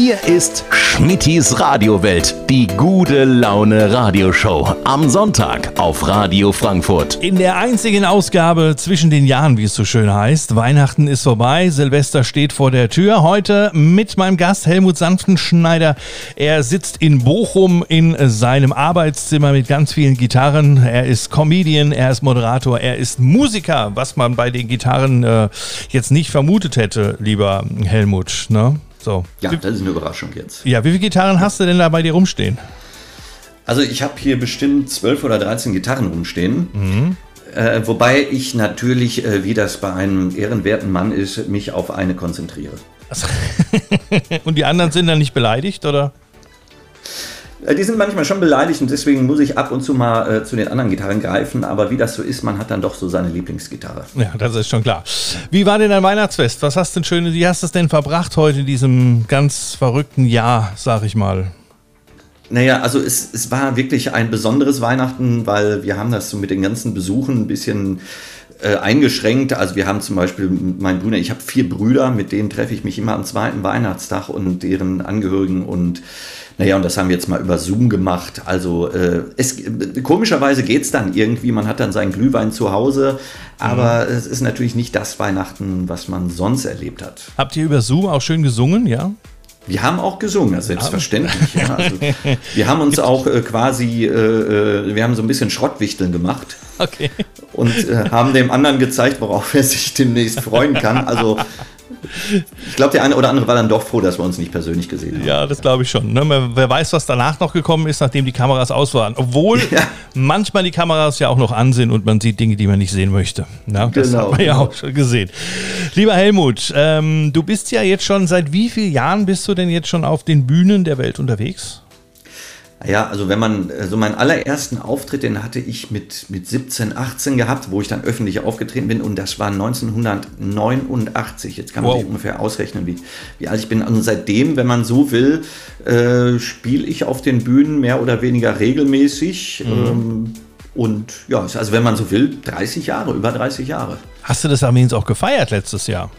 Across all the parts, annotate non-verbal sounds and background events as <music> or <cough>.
Hier ist Schmittis Radiowelt, die gute Laune Radioshow. Am Sonntag auf Radio Frankfurt. In der einzigen Ausgabe zwischen den Jahren, wie es so schön heißt. Weihnachten ist vorbei, Silvester steht vor der Tür. Heute mit meinem Gast Helmut Sanftenschneider. Er sitzt in Bochum in seinem Arbeitszimmer mit ganz vielen Gitarren. Er ist Comedian, er ist Moderator, er ist Musiker, was man bei den Gitarren äh, jetzt nicht vermutet hätte, lieber Helmut. Ne? So. Ja, das ist eine Überraschung jetzt. Ja, wie viele Gitarren hast du denn da bei dir rumstehen? Also ich habe hier bestimmt 12 oder 13 Gitarren rumstehen. Mhm. Äh, wobei ich natürlich, äh, wie das bei einem ehrenwerten Mann ist, mich auf eine konzentriere. <laughs> Und die anderen sind dann nicht beleidigt, oder? Äh, die sind manchmal schon beleidigt und deswegen muss ich ab und zu mal äh, zu den anderen Gitarren greifen. Aber wie das so ist, man hat dann doch so seine Lieblingsgitarre. Ja, das ist schon klar. Wie war denn dein Weihnachtsfest? Was hast du denn schönes, wie hast du es denn verbracht heute in diesem ganz verrückten Jahr, sag ich mal? Naja, also es, es war wirklich ein besonderes Weihnachten, weil wir haben das so mit den ganzen Besuchen ein bisschen äh, eingeschränkt. Also wir haben zum Beispiel mein Bruder, ich habe vier Brüder, mit denen treffe ich mich immer am zweiten Weihnachtstag und deren Angehörigen und naja, und das haben wir jetzt mal über Zoom gemacht. Also äh, es, komischerweise geht es dann irgendwie, man hat dann seinen Glühwein zu Hause, aber mhm. es ist natürlich nicht das Weihnachten, was man sonst erlebt hat. Habt ihr über Zoom auch schön gesungen, ja? Wir haben auch gesungen, selbstverständlich. Ja. Also, <laughs> wir haben uns auch äh, quasi, äh, äh, wir haben so ein bisschen Schrottwichteln gemacht. Okay. Und äh, haben dem anderen gezeigt, worauf er sich demnächst freuen kann. Also ich glaube, der eine oder andere war dann doch froh, dass wir uns nicht persönlich gesehen haben. Ja, das glaube ich schon. Ne? Wer weiß, was danach noch gekommen ist, nachdem die Kameras aus waren. Obwohl <laughs> ja. manchmal die Kameras ja auch noch an sind und man sieht Dinge, die man nicht sehen möchte. Ja, das genau, hat man ja genau. auch schon gesehen. Lieber Helmut, ähm, du bist ja jetzt schon, seit wie vielen Jahren bist du denn jetzt schon auf den Bühnen der Welt unterwegs? Ja, also wenn man, so also meinen allerersten Auftritt, den hatte ich mit, mit 17, 18 gehabt, wo ich dann öffentlich aufgetreten bin und das war 1989. Jetzt kann man wow. sich ungefähr ausrechnen, wie, wie alt ich bin. Und seitdem, wenn man so will, äh, spiele ich auf den Bühnen mehr oder weniger regelmäßig. Mhm. Ähm, und ja, also wenn man so will, 30 Jahre, über 30 Jahre. Hast du das Armeens auch gefeiert letztes Jahr?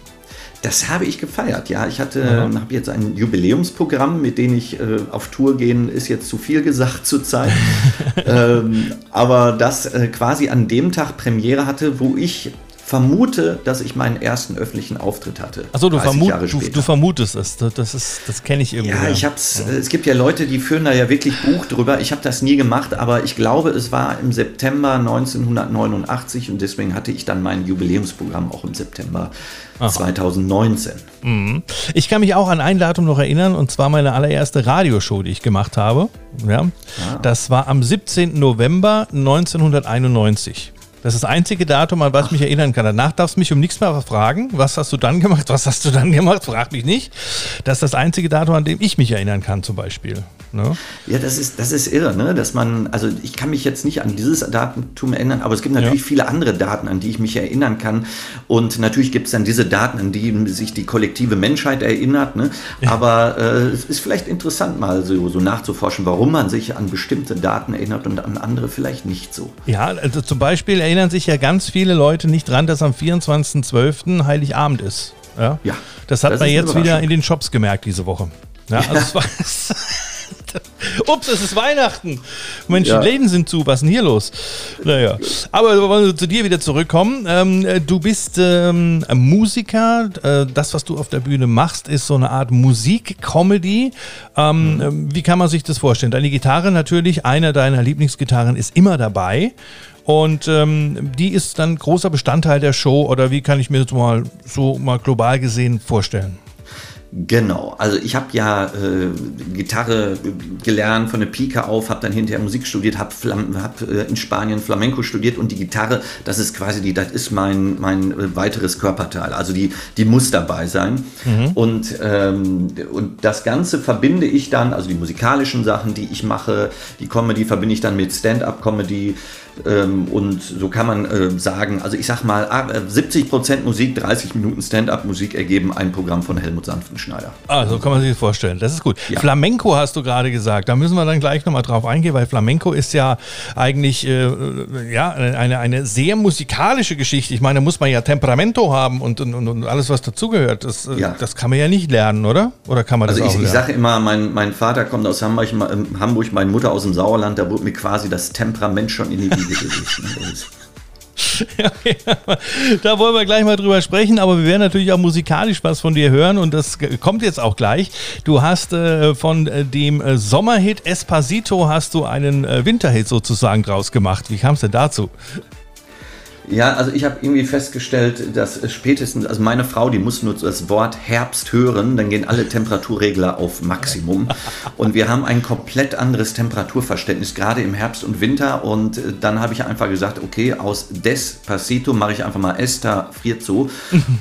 Das habe ich gefeiert, ja. Ich hatte, mhm. habe jetzt ein Jubiläumsprogramm, mit dem ich äh, auf Tour gehen, ist jetzt zu viel gesagt <laughs> zurzeit. <laughs> ähm, aber das äh, quasi an dem Tag Premiere hatte, wo ich vermute, dass ich meinen ersten öffentlichen Auftritt hatte. Achso, du, vermut, du, du, vermutest es. Das, ist, das kenne ich irgendwie. Ja, ich hab's, ja. es gibt ja Leute, die führen da ja wirklich Buch drüber. Ich habe das nie gemacht, aber ich glaube, es war im September 1989 und deswegen hatte ich dann mein Jubiläumsprogramm auch im September Aha. 2019. Mhm. Ich kann mich auch an ein Datum noch erinnern und zwar meine allererste Radioshow, die ich gemacht habe. Ja. Ah. Das war am 17. November 1991. Das ist das einzige Datum, an was ich mich erinnern kann. Danach darfst du mich um nichts mehr fragen. Was hast du dann gemacht? Was hast du dann gemacht? Frag mich nicht. Das ist das einzige Datum, an dem ich mich erinnern kann, zum Beispiel. Ne? Ja, das ist, das ist irre, ne? dass man, also ich kann mich jetzt nicht an dieses Datum erinnern, aber es gibt natürlich ja. viele andere Daten, an die ich mich erinnern kann. Und natürlich gibt es dann diese Daten, an die sich die kollektive Menschheit erinnert. Ne? Ja. Aber äh, es ist vielleicht interessant, mal so, so nachzuforschen, warum man sich an bestimmte Daten erinnert und an andere vielleicht nicht so. Ja, also zum Beispiel erinnern sich ja ganz viele Leute nicht dran, dass am 24.12. Heiligabend ist. Ja, ja das hat das man jetzt wieder in den Shops gemerkt diese Woche. Ja, also es war <laughs> <laughs> Ups, es ist Weihnachten. Mensch, ja. die Läden sind zu. Was ist denn hier los? Naja. Aber wir wollen zu dir wieder zurückkommen. Ähm, du bist ähm, Musiker. Äh, das, was du auf der Bühne machst, ist so eine Art Musik-Comedy. Ähm, mhm. Ähm, wie kann man sich das vorstellen? Deine Gitarre natürlich, einer deiner Lieblingsgitarren ist immer dabei. Und ähm, die ist dann großer Bestandteil der Show oder wie kann ich mir das mal so mal global gesehen vorstellen? Genau, also ich habe ja äh, Gitarre gelernt von der Pike auf, habe dann hinterher Musik studiert, habe hab, äh, in Spanien Flamenco studiert und die Gitarre, das ist quasi die, das ist mein, mein äh, weiteres Körperteil, also die, die muss dabei sein. Mhm. Und, ähm, und das Ganze verbinde ich dann, also die musikalischen Sachen, die ich mache, die Comedy verbinde ich dann mit Stand-up-Comedy, und so kann man äh, sagen, also ich sag mal, 70% ah, Musik, 30 Minuten Stand-up-Musik ergeben ein Programm von Helmut Sanftenschneider. Ah, so kann man sich das vorstellen. Das ist gut. Ja. Flamenco hast du gerade gesagt. Da müssen wir dann gleich nochmal drauf eingehen, weil Flamenco ist ja eigentlich äh, ja, eine, eine sehr musikalische Geschichte. Ich meine, da muss man ja Temperamento haben und, und, und alles, was dazugehört. Das, äh, ja. das kann man ja nicht lernen, oder? Oder kann man also das ich, auch lernen? Ich sage immer, mein, mein Vater kommt aus Hamburg, Hamburg, meine Mutter aus dem Sauerland. Da wurde mir quasi das Temperament schon in die? Ja, <laughs> da wollen wir gleich mal drüber sprechen, aber wir werden natürlich auch musikalisch was von dir hören und das kommt jetzt auch gleich. Du hast äh, von äh, dem äh, Sommerhit Espacito hast du einen äh, Winterhit sozusagen draus gemacht. Wie kam es denn dazu? Ja, also ich habe irgendwie festgestellt, dass spätestens, also meine Frau, die muss nur das Wort Herbst hören, dann gehen alle Temperaturregler auf Maximum. Und wir haben ein komplett anderes Temperaturverständnis, gerade im Herbst und Winter. Und äh, dann habe ich einfach gesagt, okay, aus Despacito mache ich einfach mal Esther friert so.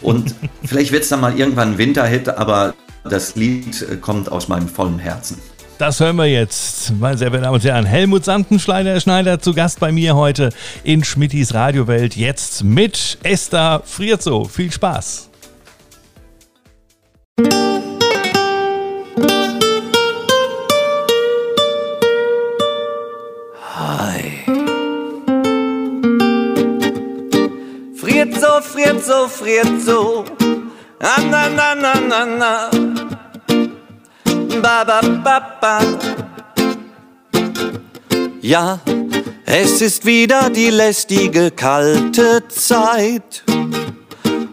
Und <laughs> vielleicht wird es dann mal irgendwann ein Winterhit, aber das Lied äh, kommt aus meinem vollen Herzen. Das hören wir jetzt. Meine sehr verehrten Damen und Herren, Helmut Santenschneider Schneider zu Gast bei mir heute in Schmittis Radiowelt. Jetzt mit Esther Frierzo. Viel Spaß. Hi. So, friert so. Na, na, na, na, na, na ba, ba, ba, ba. Ja, es ist wieder die lästige kalte Zeit,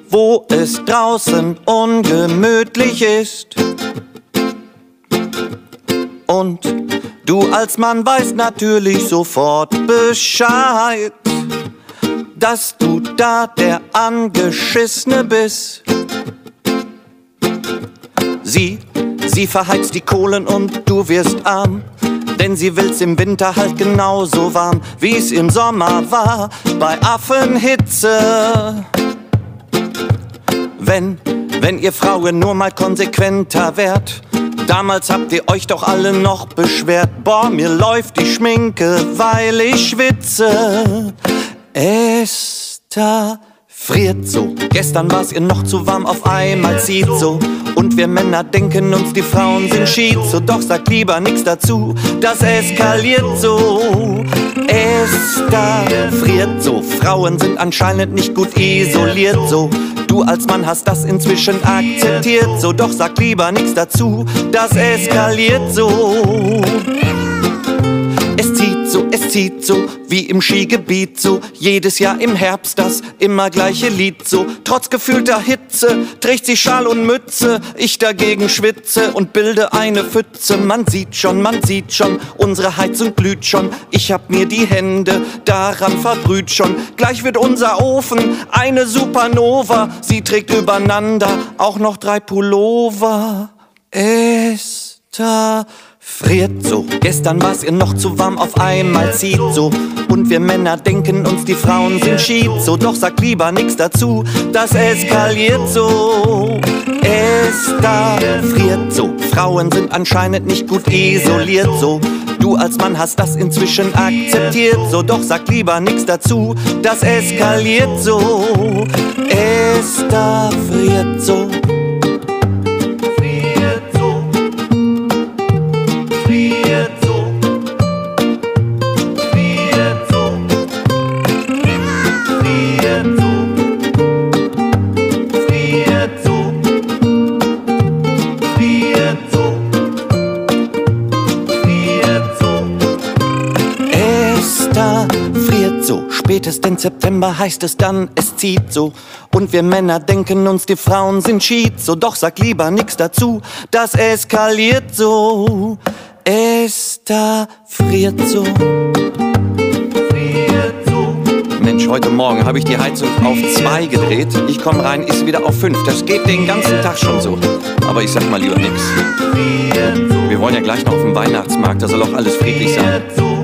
wo es draußen ungemütlich ist. Und du als Mann weißt natürlich sofort Bescheid, dass du da der Angeschissene bist. Sie Sie verheizt die Kohlen und du wirst arm. Denn sie will's im Winter halt genauso warm, wie's im Sommer war, bei Affenhitze. Wenn, wenn ihr Frauen nur mal konsequenter wärt, Damals habt ihr euch doch alle noch beschwert, boah, mir läuft die Schminke, weil ich schwitze. Esther friert so. Gestern war's ihr noch zu warm, auf einmal zieht so. Und wir Männer denken uns, die Frauen sind schizo. Doch sagt lieber nichts dazu, das eskaliert so. Es da friert so. Frauen sind anscheinend nicht gut isoliert so. Du als Mann hast das inzwischen akzeptiert so. Doch sag lieber nichts dazu, das eskaliert so. Es zieht so, es zieht so, wie im Skigebiet so. Jedes Jahr im Herbst das immer gleiche Lied so. Trotz gefühlter Hitze trägt sie Schal und Mütze. Ich dagegen schwitze und bilde eine Pfütze. Man sieht schon, man sieht schon, unsere Heizung blüht schon. Ich hab mir die Hände daran verbrüht schon. Gleich wird unser Ofen eine Supernova. Sie trägt übereinander auch noch drei Pullover. Esther friert so. Gestern war's ihr noch zu warm, auf einmal zieht so. Und wir Männer denken uns, die Frauen sind so. Doch sag lieber nix dazu, das eskaliert so. Es da friert so. Frauen sind anscheinend nicht gut isoliert so. Du als Mann hast das inzwischen akzeptiert so. Doch sag lieber nix dazu, das eskaliert so. Es da friert so. Spätestens September heißt es dann, es zieht so. Und wir Männer denken uns, die Frauen sind so. Doch sag lieber nix dazu, das eskaliert so. Esther friert so. Mensch, heute Morgen habe ich die Heizung auf zwei gedreht. Ich komme rein, ist wieder auf fünf. Das geht den ganzen Tag schon so. Aber ich sag mal lieber nix. Wir wollen ja gleich noch auf den Weihnachtsmarkt, da soll auch alles friedlich sein.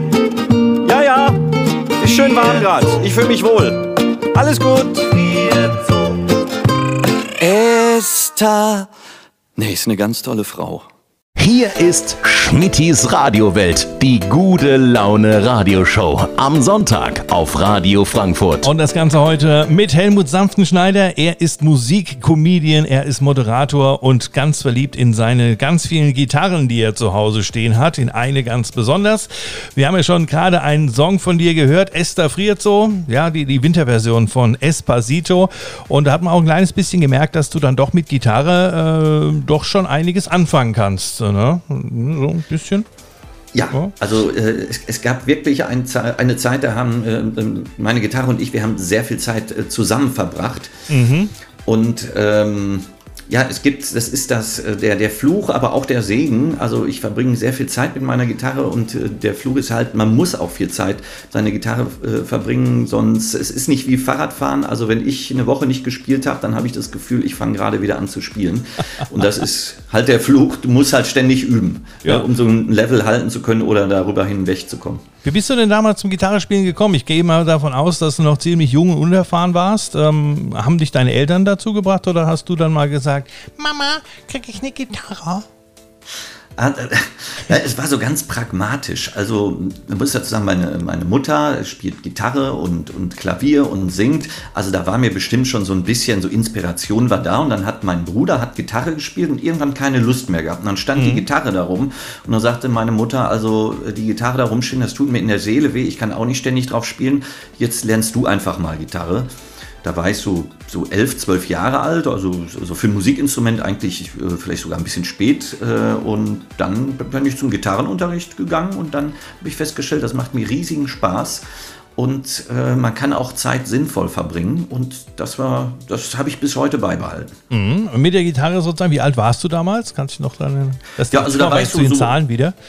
Ist schön warm gerade. Ich fühle mich wohl. Alles gut. Esther. Nee, ist eine ganz tolle Frau. Hier ist Schmittis Radiowelt, die gute Laune Radioshow. Am Sonntag auf Radio Frankfurt. Und das Ganze heute mit Helmut Sanftenschneider. Er ist Musikcomedian, er ist Moderator und ganz verliebt in seine ganz vielen Gitarren, die er zu Hause stehen hat. In eine ganz besonders. Wir haben ja schon gerade einen Song von dir gehört, Esther friert. Ja, die, die Winterversion von Espacito. Und da hat man auch ein kleines bisschen gemerkt, dass du dann doch mit Gitarre äh, doch schon einiges anfangen kannst ne? So ein bisschen. Ja, also äh, es, es, gab wirklich ein, eine Zeit, da haben äh, meine Gitarre und ich, wir haben sehr viel Zeit äh, zusammen verbracht. Mhm. Und ähm, ja, es gibt, das ist das, äh, der, der Fluch, aber auch der Segen. Also ich verbringe sehr viel Zeit mit meiner Gitarre und äh, der Fluch ist halt, man muss auch viel Zeit seine Gitarre äh, verbringen, sonst es ist nicht wie Fahrradfahren. Also wenn ich eine Woche nicht gespielt habe, dann habe ich das Gefühl, ich fange gerade wieder an zu spielen. <laughs> Und das ist halt der Fluch, du musst halt ständig üben, ja. um so ein Level halten zu können oder darüber hinweg zu kommen. Wie bist du denn damals zum Gitarrespielen gekommen? Ich gehe mal davon aus, dass du noch ziemlich jung und unerfahren warst. Ähm, haben dich deine Eltern dazu gebracht oder hast du dann mal gesagt, Mama, krieg ich eine Gitarre? Ah, äh, <laughs> es war so ganz pragmatisch. Also, man muss dazu sagen, meine, meine Mutter spielt Gitarre und, und Klavier und singt. Also, da war mir bestimmt schon so ein bisschen so Inspiration war da. Und dann hat mein Bruder hat Gitarre gespielt und irgendwann keine Lust mehr gehabt. Und dann stand mhm. die Gitarre da rum. Und dann sagte meine Mutter, also, die Gitarre da rumstehen, das tut mir in der Seele weh. Ich kann auch nicht ständig drauf spielen. Jetzt lernst du einfach mal Gitarre. Da war ich so, so elf, zwölf Jahre alt, also, also für ein Musikinstrument eigentlich äh, vielleicht sogar ein bisschen spät. Äh, und dann bin ich zum Gitarrenunterricht gegangen und dann habe ich festgestellt, das macht mir riesigen Spaß und äh, man kann auch Zeit sinnvoll verbringen und das war, das habe ich bis heute beibehalten. Mhm. Mit der Gitarre sozusagen, wie alt warst du damals? Kannst du noch dann, das ja, also da war ich so, in Zahlen wieder? <laughs>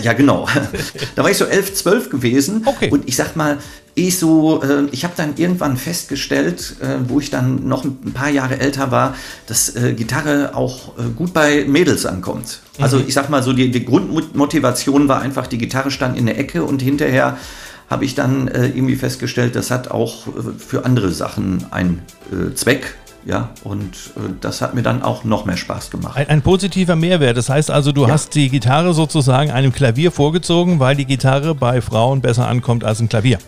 Ja, genau. <laughs> da war ich so elf, zwölf gewesen okay. und ich sag mal, ich so, äh, ich habe dann irgendwann festgestellt, äh, wo ich dann noch ein paar Jahre älter war, dass äh, Gitarre auch äh, gut bei Mädels ankommt. Also mhm. ich sag mal so, die, die Grundmotivation war einfach, die Gitarre stand in der Ecke und hinterher habe ich dann äh, irgendwie festgestellt, das hat auch äh, für andere Sachen einen äh, Zweck. Ja, und äh, das hat mir dann auch noch mehr Spaß gemacht. Ein, ein positiver Mehrwert. Das heißt also, du ja. hast die Gitarre sozusagen einem Klavier vorgezogen, weil die Gitarre bei Frauen besser ankommt als ein Klavier.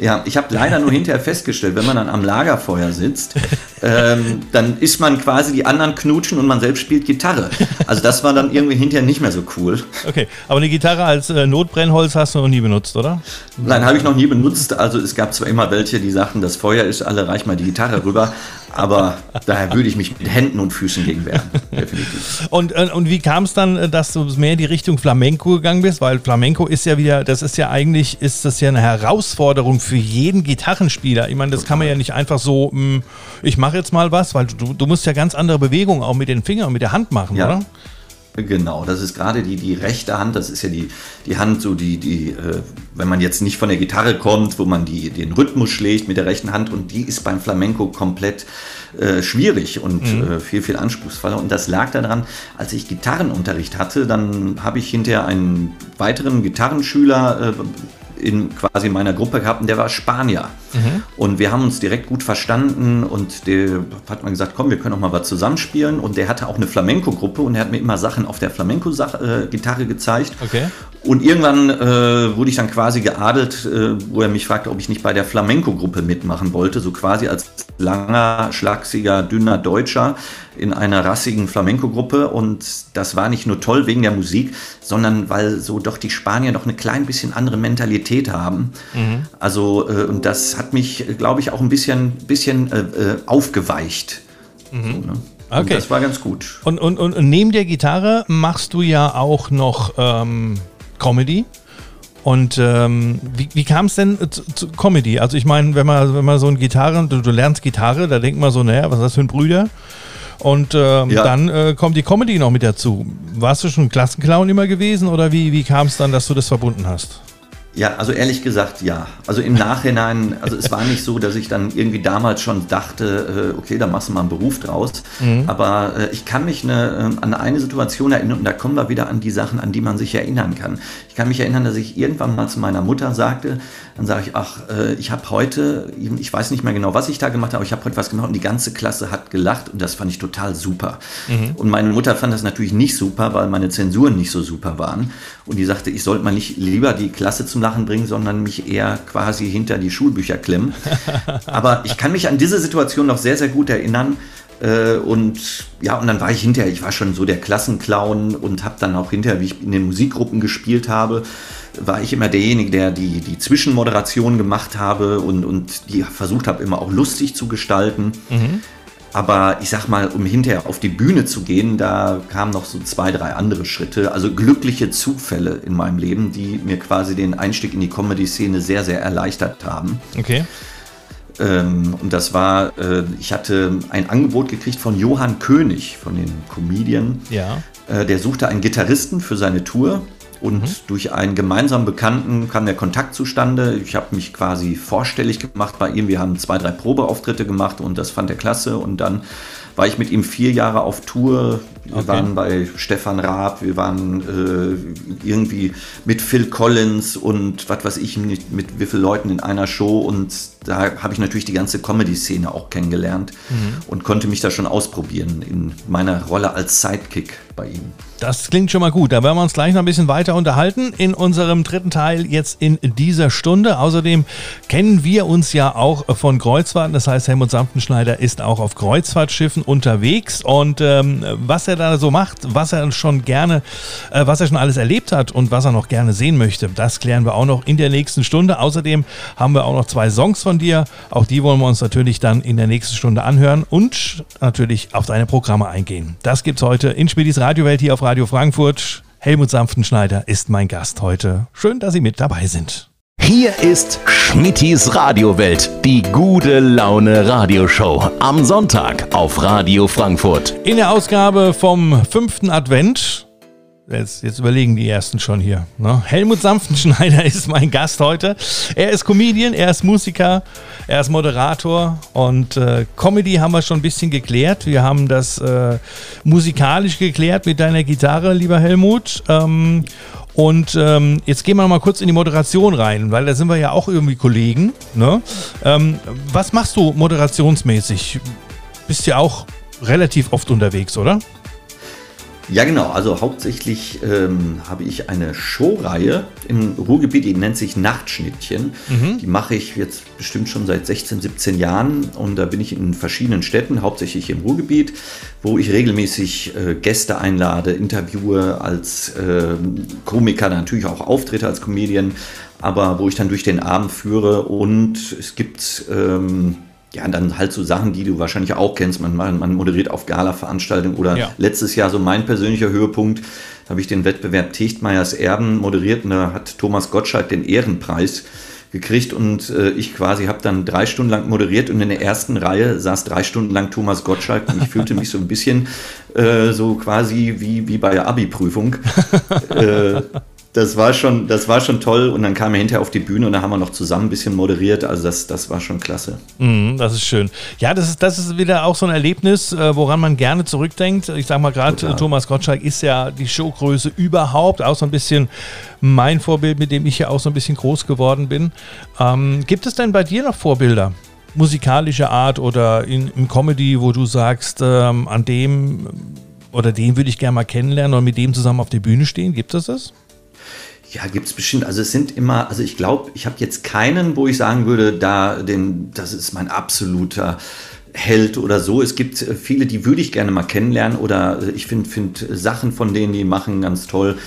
Ja, ich habe leider nur hinterher festgestellt, wenn man dann am Lagerfeuer sitzt, ähm, dann ist man quasi die anderen knutschen und man selbst spielt Gitarre. Also das war dann irgendwie hinterher nicht mehr so cool. Okay, aber eine Gitarre als äh, Notbrennholz hast du noch nie benutzt, oder? Nein, habe ich noch nie benutzt. Also es gab zwar immer welche, die sagten, das Feuer ist alle, reich mal die Gitarre rüber. Aber daher würde ich mich mit Händen und Füßen gegen wehren. Definitiv. Und, äh, und wie kam es dann, äh, dass du mehr in die Richtung Flamenco gegangen bist? Weil Flamenco ist ja wieder, das ist ja eigentlich, ist das ja eine Herausforderung für jeden Gitarrenspieler. Ich meine, das kann man ja nicht einfach so, hm, ich mache jetzt mal was, weil du, du musst ja ganz andere Bewegungen auch mit den Fingern und mit der Hand machen, ja. oder? Genau, das ist gerade die, die rechte Hand, das ist ja die, die Hand, so die, die äh, wenn man jetzt nicht von der Gitarre kommt, wo man die, den Rhythmus schlägt mit der rechten Hand und die ist beim Flamenco komplett äh, schwierig und mhm. äh, viel, viel anspruchsvoller. Und das lag daran, als ich Gitarrenunterricht hatte, dann habe ich hinterher einen weiteren Gitarrenschüler äh, in quasi meiner Gruppe gehabt und der war Spanier. Mhm. Und wir haben uns direkt gut verstanden und der hat man gesagt, komm, wir können auch mal was zusammenspielen. Und der hatte auch eine Flamenco-Gruppe und er hat mir immer Sachen auf der Flamenco-Gitarre gezeigt. Okay. Und irgendwann äh, wurde ich dann quasi geadelt, äh, wo er mich fragte, ob ich nicht bei der Flamenco-Gruppe mitmachen wollte, so quasi als langer, schlagsiger, dünner Deutscher in einer rassigen Flamenco-Gruppe. Und das war nicht nur toll wegen der Musik, sondern weil so doch die Spanier doch eine klein bisschen andere Mentalität haben. Mhm. Also, äh, und das hat mich, glaube ich, auch ein bisschen, bisschen äh, äh, aufgeweicht. Mhm. So, ne? Okay. Und das war ganz gut. Und, und, und neben der Gitarre machst du ja auch noch ähm, Comedy. Und ähm, wie, wie kam es denn zu, zu, Comedy? Also ich meine, wenn man, wenn man so ein Gitarre, du, du, lernst Gitarre, da denkt man so, naja, was ist das für ein Brüder? Und ähm, ja. dann äh, kommt die Comedy noch mit dazu. Warst du schon Klassenclown immer gewesen oder wie, wie kam es dann, dass du das verbunden hast? Ja, also ehrlich gesagt, ja. Also im Nachhinein, also es war nicht so, dass ich dann irgendwie damals schon dachte, äh, okay, da machst du mal einen Beruf draus. Mhm. Aber äh, ich kann mich eine, äh, an eine Situation erinnern und da kommen wir wieder an die Sachen, an die man sich erinnern kann. Ich kann mich erinnern, dass ich irgendwann mal zu meiner Mutter sagte, dann sage ich, ach, ich habe heute, ich weiß nicht mehr genau, was ich da gemacht habe, aber ich habe heute was gemacht und die ganze Klasse hat gelacht und das fand ich total super. Mhm. Und meine Mutter fand das natürlich nicht super, weil meine Zensuren nicht so super waren. Und die sagte, ich sollte mal nicht lieber die Klasse zum Lachen bringen, sondern mich eher quasi hinter die Schulbücher klemmen. <laughs> Aber ich kann mich an diese Situation noch sehr, sehr gut erinnern. Äh, und ja, und dann war ich hinterher, ich war schon so der Klassenclown und habe dann auch hinterher, wie ich in den Musikgruppen gespielt habe, war ich immer derjenige, der die, die Zwischenmoderation gemacht habe und, und die versucht habe, immer auch lustig zu gestalten. Mhm. Aber ich sag mal, um hinterher auf die Bühne zu gehen, da kamen noch so zwei, drei andere Schritte. Also glückliche Zufälle in meinem Leben, die mir quasi den Einstieg in die Comedy-Szene sehr, sehr erleichtert haben. Okay. Ähm, und das war, äh, ich hatte ein Angebot gekriegt von Johann König, von den Comedian. Ja. Äh, der suchte einen Gitarristen für seine Tour. Und mhm. durch einen gemeinsamen Bekannten kam der Kontakt zustande. Ich habe mich quasi vorstellig gemacht bei ihm. Wir haben zwei, drei Probeauftritte gemacht und das fand er klasse. Und dann war ich mit ihm vier Jahre auf Tour. Wir okay. waren bei Stefan Raab, wir waren äh, irgendwie mit Phil Collins und was weiß ich, mit, mit wie vielen Leuten in einer Show. Und da habe ich natürlich die ganze Comedy-Szene auch kennengelernt mhm. und konnte mich da schon ausprobieren in meiner Rolle als Sidekick bei ihm. Das klingt schon mal gut. Da werden wir uns gleich noch ein bisschen weiter unterhalten in unserem dritten Teil jetzt in dieser Stunde. Außerdem kennen wir uns ja auch von Kreuzfahrten. Das heißt, Helmut Samtenschneider ist auch auf Kreuzfahrtschiffen unterwegs. Und ähm, was er da so macht, was er schon gerne, äh, was er schon alles erlebt hat und was er noch gerne sehen möchte, das klären wir auch noch in der nächsten Stunde. Außerdem haben wir auch noch zwei Songs von dir. Auch die wollen wir uns natürlich dann in der nächsten Stunde anhören und natürlich auf deine Programme eingehen. Das gibt es heute in Spedis Radiowelt hier auf Radio Radio Frankfurt. Helmut Sanftenschneider ist mein Gast heute. Schön, dass Sie mit dabei sind. Hier ist Schmittis Radiowelt, die gute Laune Radioshow. Am Sonntag auf Radio Frankfurt. In der Ausgabe vom fünften Advent Jetzt, jetzt, überlegen die ersten schon hier. Ne? Helmut Sanftenschneider <laughs> ist mein Gast heute. Er ist Comedian, er ist Musiker, er ist Moderator und äh, Comedy haben wir schon ein bisschen geklärt. Wir haben das äh, musikalisch geklärt mit deiner Gitarre, lieber Helmut. Ähm, und ähm, jetzt gehen wir mal kurz in die Moderation rein, weil da sind wir ja auch irgendwie Kollegen. Ne? Ähm, was machst du moderationsmäßig? Bist ja auch relativ oft unterwegs, oder? Ja, genau. Also hauptsächlich ähm, habe ich eine Showreihe im Ruhrgebiet, die nennt sich Nachtschnittchen. Mhm. Die mache ich jetzt bestimmt schon seit 16, 17 Jahren und da bin ich in verschiedenen Städten, hauptsächlich im Ruhrgebiet, wo ich regelmäßig äh, Gäste einlade, interviewe als äh, Komiker, natürlich auch Auftritte als Comedian, aber wo ich dann durch den Abend führe und es gibt... Ähm, ja, dann halt so Sachen, die du wahrscheinlich auch kennst. Man, man moderiert auf Gala-Veranstaltungen oder ja. letztes Jahr so mein persönlicher Höhepunkt, da habe ich den Wettbewerb Techtmeyers Erben moderiert und da hat Thomas Gottschalk den Ehrenpreis gekriegt und äh, ich quasi habe dann drei Stunden lang moderiert und in der ersten Reihe saß drei Stunden lang Thomas Gottschalk und ich fühlte mich so ein bisschen äh, so quasi wie, wie bei der Abi-Prüfung. <laughs> äh, das war schon, das war schon toll und dann kam er hinterher auf die Bühne und da haben wir noch zusammen ein bisschen moderiert. Also das, das war schon klasse. Mm, das ist schön. Ja, das ist, das ist wieder auch so ein Erlebnis, äh, woran man gerne zurückdenkt. Ich sag mal gerade, Thomas Gottschalk ist ja die Showgröße überhaupt, auch so ein bisschen mein Vorbild, mit dem ich ja auch so ein bisschen groß geworden bin. Ähm, gibt es denn bei dir noch Vorbilder? musikalischer Art oder in, in Comedy, wo du sagst, ähm, an dem oder den würde ich gerne mal kennenlernen oder mit dem zusammen auf der Bühne stehen? Gibt es das? Ja, gibt es bestimmt. Also es sind immer, also ich glaube, ich habe jetzt keinen, wo ich sagen würde, da, den, das ist mein absoluter Held oder so. Es gibt äh, viele, die würde ich gerne mal kennenlernen oder ich finde find Sachen von denen, die machen ganz toll.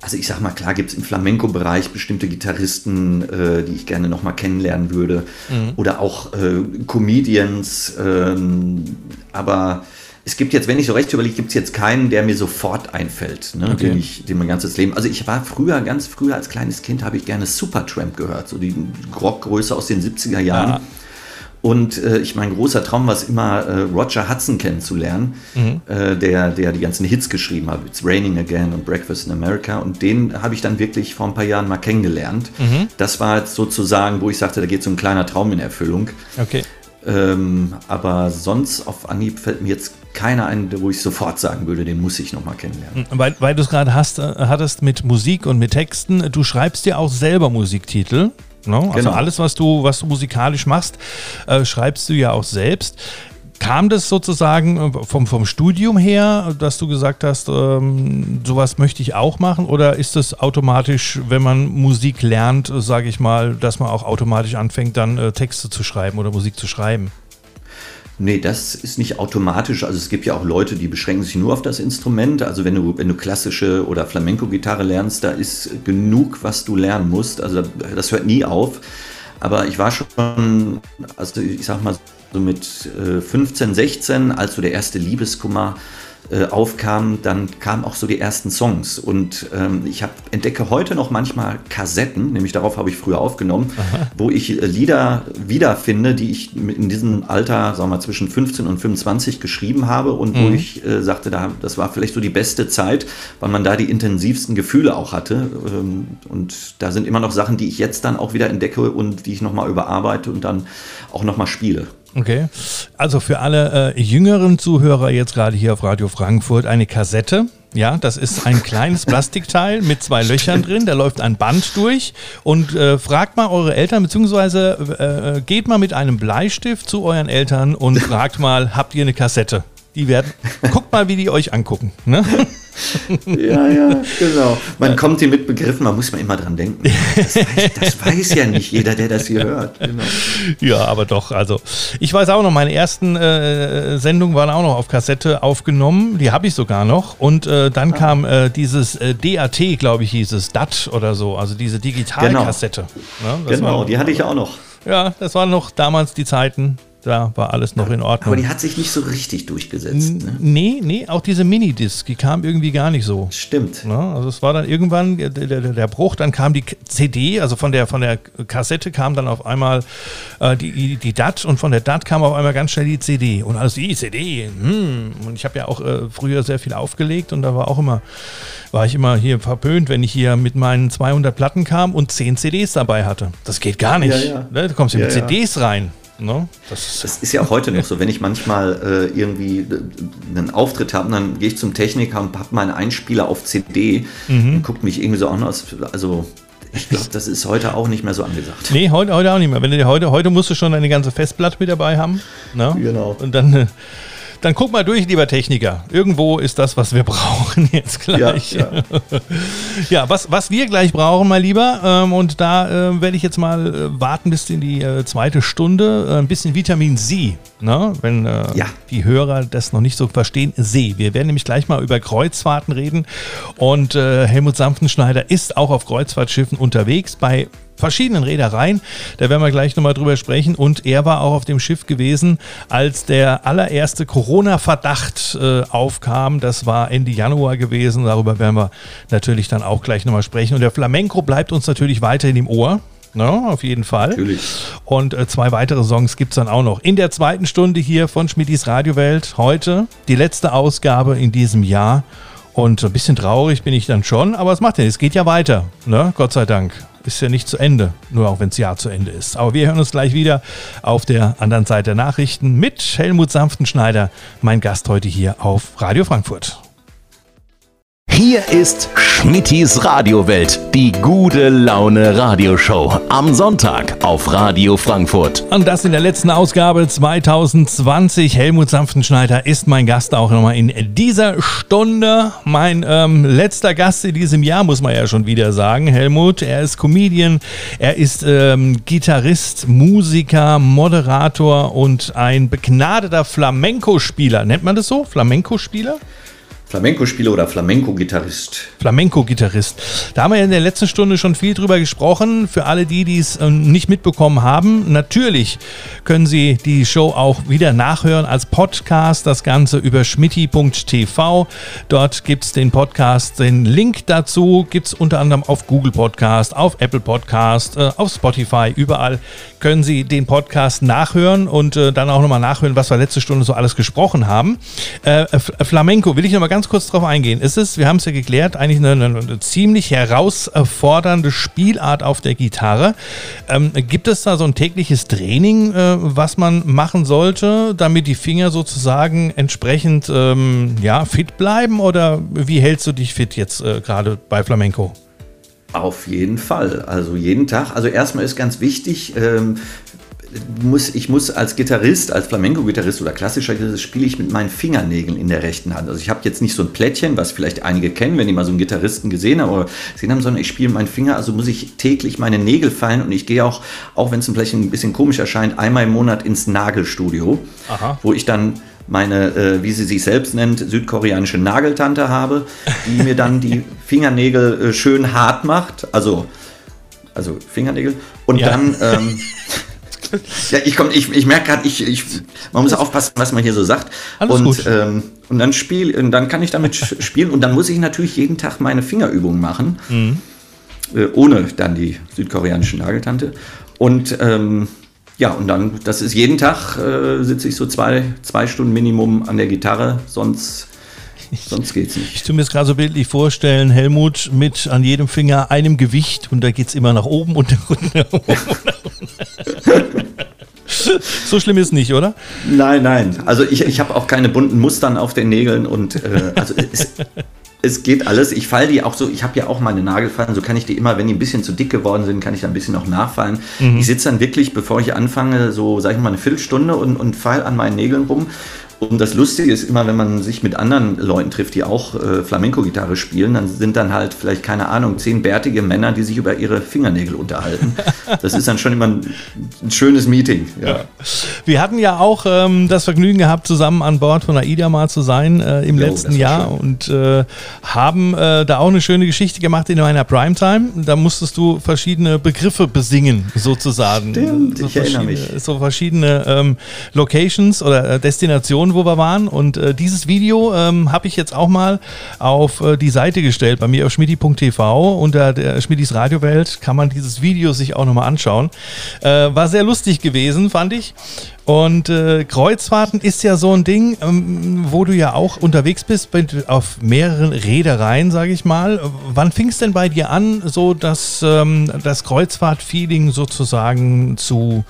Also ich sag mal, klar gibt es im Flamenco-Bereich bestimmte Gitarristen, äh, die ich gerne noch mal kennenlernen würde. Mhm. Oder auch äh, Comedians. Ähm, aber es gibt jetzt, wenn ich so recht überlege, gibt es jetzt keinen, der mir sofort einfällt, ne, okay. den, ich, den mein ganzes Leben. Also ich war früher, ganz früher als kleines Kind, habe ich gerne Supertramp gehört, so die Rockgröße aus den 70er Jahren. Ja. Und äh, ich mein großer Traum war es immer, äh, Roger Hudson kennenzulernen, mhm. äh, der, der die ganzen Hits geschrieben hat, It's Raining Again und Breakfast in America. Und den habe ich dann wirklich vor ein paar Jahren mal kennengelernt. Mhm. Das war jetzt sozusagen, wo ich sagte, da geht so ein kleiner Traum in Erfüllung. Okay. Ähm, aber sonst auf Anhieb fällt mir jetzt keiner ein, wo ich sofort sagen würde, den muss ich nochmal kennenlernen. Hm, weil, weil du es gerade hast, äh, hattest mit Musik und mit Texten, du schreibst dir auch selber Musiktitel. Ne? Also genau. alles, was du, was du musikalisch machst, äh, schreibst du ja auch selbst. Kam das sozusagen äh, vom, vom Studium her, dass du gesagt hast, ähm, sowas möchte ich auch machen? Oder ist das automatisch, wenn man Musik lernt, sage ich mal, dass man auch automatisch anfängt, dann äh, Texte zu schreiben oder Musik zu schreiben? Nee, das ist nicht automatisch. Also es gibt ja auch Leute, die beschränken sich nur auf das Instrument. Also wenn du, wenn du klassische oder Flamenco-Gitarre lernst, da ist genug, was du lernen musst. Also das hört nie auf. Aber ich war schon, also ich sag mal so mit 15, äh, 16, als so der erste Liebeskummer äh, aufkam, dann kamen auch so die ersten Songs. Und ähm, ich hab, entdecke heute noch manchmal Kassetten, nämlich darauf habe ich früher aufgenommen, Aha. wo ich äh, Lieder wiederfinde, die ich in diesem Alter, sagen wir mal, zwischen 15 und 25 geschrieben habe und mhm. wo ich äh, sagte, da, das war vielleicht so die beste Zeit, weil man da die intensivsten Gefühle auch hatte. Ähm, und da sind immer noch Sachen, die ich jetzt dann auch wieder entdecke und die ich nochmal überarbeite und dann auch nochmal spiele. Okay. Also für alle äh, jüngeren Zuhörer jetzt gerade hier auf Radio Frankfurt eine Kassette. Ja, das ist ein kleines <laughs> Plastikteil mit zwei Löchern drin. Da läuft ein Band durch. Und äh, fragt mal eure Eltern, beziehungsweise äh, geht mal mit einem Bleistift zu euren Eltern und <laughs> fragt mal, habt ihr eine Kassette? Die werden, guckt mal, wie die euch angucken. Ne? ja, ja, genau. Man ja. kommt hier mit Begriffen, man muss mal immer dran denken. <laughs> Das weiß, das weiß, ja nicht jeder, der das hier hört. Genau. Ja, aber doch. Also, ich weiß auch noch, meine ersten äh, Sendungen waren auch noch auf Kassette aufgenommen. Die habe ich sogar noch. Und äh, dann ah. kam äh, dieses äh, DAT, glaube ich, hieß es, DAT oder so, also diese Digitalkassette. Genau, ja, genau die hatte ich auch noch. Ja, das waren noch damals die Zeiten da war alles noch in Ordnung. Aber die hat sich nicht so richtig durchgesetzt. Ne? Nee, nee, auch diese Minidisc, die kam irgendwie gar nicht so. Stimmt. Ja, also es war dann irgendwann der, der, der, Bruch, dann kam die CD, also von der, von der Kassette kam dann auf einmal äh, die, die DAT und von der DAT kam auf einmal ganz schnell die CD. Und alles, die CD, hm. Und ich habe ja auch äh, früher sehr viel aufgelegt und da war auch immer, war ich immer hier verpönt, wenn ich hier mit meinen 200 Platten kam und 10 CDs dabei hatte. Das geht gar nicht. Ja, ja. Ne, da kommst du ja, mit CDs rein. No? Das, das, ist ja auch heute noch so. Wenn ich manchmal äh, irgendwie äh, einen Auftritt habe, dann gehe ich zum Techniker und habe meinen Einspieler auf CD mhm. und guckt mich irgendwie so an. Also ich glaube, das ist heute auch nicht mehr so angesagt. Nee, heute, heute auch nicht mehr. Wenn du heute, heute musst du schon eine ganze Festplatte mit dabei haben. Ne? Genau. Und dann äh, dann guck mal durch, lieber Techniker. Irgendwo ist das, was wir <laughs> brauchen jetzt gleich. Ja, ja. <laughs> ja was, was wir gleich brauchen, mein Lieber, ähm, und da äh, werde ich jetzt mal äh, warten bis in die äh, zweite Stunde. Äh, ein bisschen Vitamin C, ne? wenn äh, ja. die Hörer das noch nicht so verstehen. See. Wir werden nämlich gleich mal über Kreuzfahrten reden. Und äh, Helmut Sanftenschneider ist auch auf Kreuzfahrtschiffen unterwegs bei verschiedenen Reedereien. Da werden wir gleich nochmal drüber sprechen. Und er war auch auf dem Schiff gewesen, als der allererste Corona-Verdacht äh, aufkam. Das war Ende Januar gewesen. Darüber werden wir natürlich dann auch gleich nochmal sprechen. Und der Flamenco bleibt uns natürlich weiterhin im Ohr. No, auf jeden Fall. Natürlich. Und äh, zwei weitere Songs gibt es dann auch noch. In der zweiten Stunde hier von Schmidtis Radiowelt. Heute die letzte Ausgabe in diesem Jahr. Und ein bisschen traurig bin ich dann schon, aber es macht ja Es geht ja weiter. Ne? Gott sei Dank ist ja nicht zu Ende, nur auch wenn das Jahr zu Ende ist. Aber wir hören uns gleich wieder auf der anderen Seite der Nachrichten mit Helmut Sanftenschneider, mein Gast heute hier auf Radio Frankfurt. Hier ist Schmittis Radiowelt, die gute Laune Radioshow. Am Sonntag auf Radio Frankfurt. Und das in der letzten Ausgabe 2020. Helmut Sanftenschneider ist mein Gast auch nochmal in dieser Stunde. Mein ähm, letzter Gast in diesem Jahr, muss man ja schon wieder sagen. Helmut, er ist Comedian, er ist ähm, Gitarrist, Musiker, Moderator und ein begnadeter Flamenco-Spieler. Nennt man das so? Flamenco-Spieler? Flamenco-Spieler oder Flamenco-Gitarrist. Flamenco-Gitarrist. Da haben wir in der letzten Stunde schon viel drüber gesprochen. Für alle die, die es äh, nicht mitbekommen haben, natürlich können Sie die Show auch wieder nachhören als Podcast. Das Ganze über schmitti.tv. Dort gibt es den Podcast, den Link dazu gibt es unter anderem auf Google Podcast, auf Apple Podcast, äh, auf Spotify, überall können Sie den Podcast nachhören und äh, dann auch nochmal nachhören, was wir letzte Stunde so alles gesprochen haben. Flamenco will ich nochmal ganz ganz kurz darauf eingehen. Ist es, wir haben es ja geklärt, eigentlich eine, eine, eine, ziemlich herausfordernde Spielart auf der Gitarre. Ähm, gibt es da so ein tägliches Training, äh, was man machen sollte, damit die Finger sozusagen entsprechend ähm, ja, fit bleiben? Oder wie hältst du dich fit jetzt äh, gerade bei Flamenco? Auf jeden Fall. Also jeden Tag. Also erstmal ist ganz wichtig, ähm, muss, ich muss als Gitarrist, als Flamenco-Gitarrist oder klassischer Gitarrist, spiele ich mit meinen Fingernägeln in der rechten Hand. Also ich habe jetzt nicht so ein Plättchen, was vielleicht einige kennen, wenn die mal so einen Gitarristen gesehen haben oder gesehen haben, sondern ich spiele mit meinen Finger, also muss ich täglich meine Nägel fallen und ich gehe auch, auch wenn es vielleicht ein bisschen komisch erscheint, einmal im Monat ins Nagelstudio, Aha. wo ich dann meine, äh, wie sie sich selbst nennt, südkoreanische Nageltante habe, die mir dann die <laughs> Fingernägel äh, schön hart macht, also, also Fingernägel, und ja. dann ähm, <laughs> <laughs> ja, ich, ich, ich merke gerade, ich, ich, man muss aufpassen, was man hier so sagt. Alles und, gut. Ähm, und dann spiel, und dann kann ich damit <laughs> spielen und dann muss ich natürlich jeden Tag meine Fingerübungen machen, mhm. äh, ohne dann die südkoreanische Nageltante. Und ähm, ja, und dann, das ist jeden Tag, äh, sitze ich so zwei, zwei Stunden Minimum an der Gitarre, sonst Sonst geht's nicht. Ich tue mir es gerade so bildlich vorstellen, Helmut mit an jedem Finger einem Gewicht und da geht es immer nach oben und <laughs> nach unten. <laughs> so schlimm ist es nicht, oder? Nein, nein. Also ich, ich habe auch keine bunten Mustern auf den Nägeln und äh, also es, es geht alles. Ich falle die auch so, ich habe ja auch meine Nagelfallen, so kann ich die immer, wenn die ein bisschen zu dick geworden sind, kann ich da ein bisschen noch nachfallen. Mhm. Ich sitze dann wirklich, bevor ich anfange, so sage ich mal eine Viertelstunde und, und fall an meinen Nägeln rum und das Lustige ist immer, wenn man sich mit anderen Leuten trifft, die auch äh, Flamenco-Gitarre spielen, dann sind dann halt vielleicht, keine Ahnung, zehn bärtige Männer, die sich über ihre Fingernägel unterhalten. <laughs> Das ist dann schon immer ein, ein schönes Meeting. Ja. ja. Wir hatten ja auch ähm, das Vergnügen gehabt, zusammen an Bord von AIDA mal zu sein äh, im jo, letzten Jahr schön. und äh, haben äh, da auch eine schöne Geschichte gemacht in meiner Primetime. Da musstest du verschiedene Begriffe besingen, sozusagen. Stimmt, so ich erinnere mich. So verschiedene ähm, Locations oder äh, Destinationen Region, wo wir waren. Und äh, dieses Video ähm, habe ich jetzt auch mal auf äh, die Seite gestellt, bei mir auf schmidti.tv. Unter der Schmidtis Radiowelt kann man dieses Video sich auch nochmal anschauen. Äh, war sehr lustig gewesen, fand ich. Und äh, Kreuzfahrten ist ja so ein Ding, ähm, wo du ja auch unterwegs bist auf mehreren Reedereien, sage ich mal. Wann fing es denn bei dir an, so dass ähm, das Kreuzfahrt-Feeling sozusagen zu,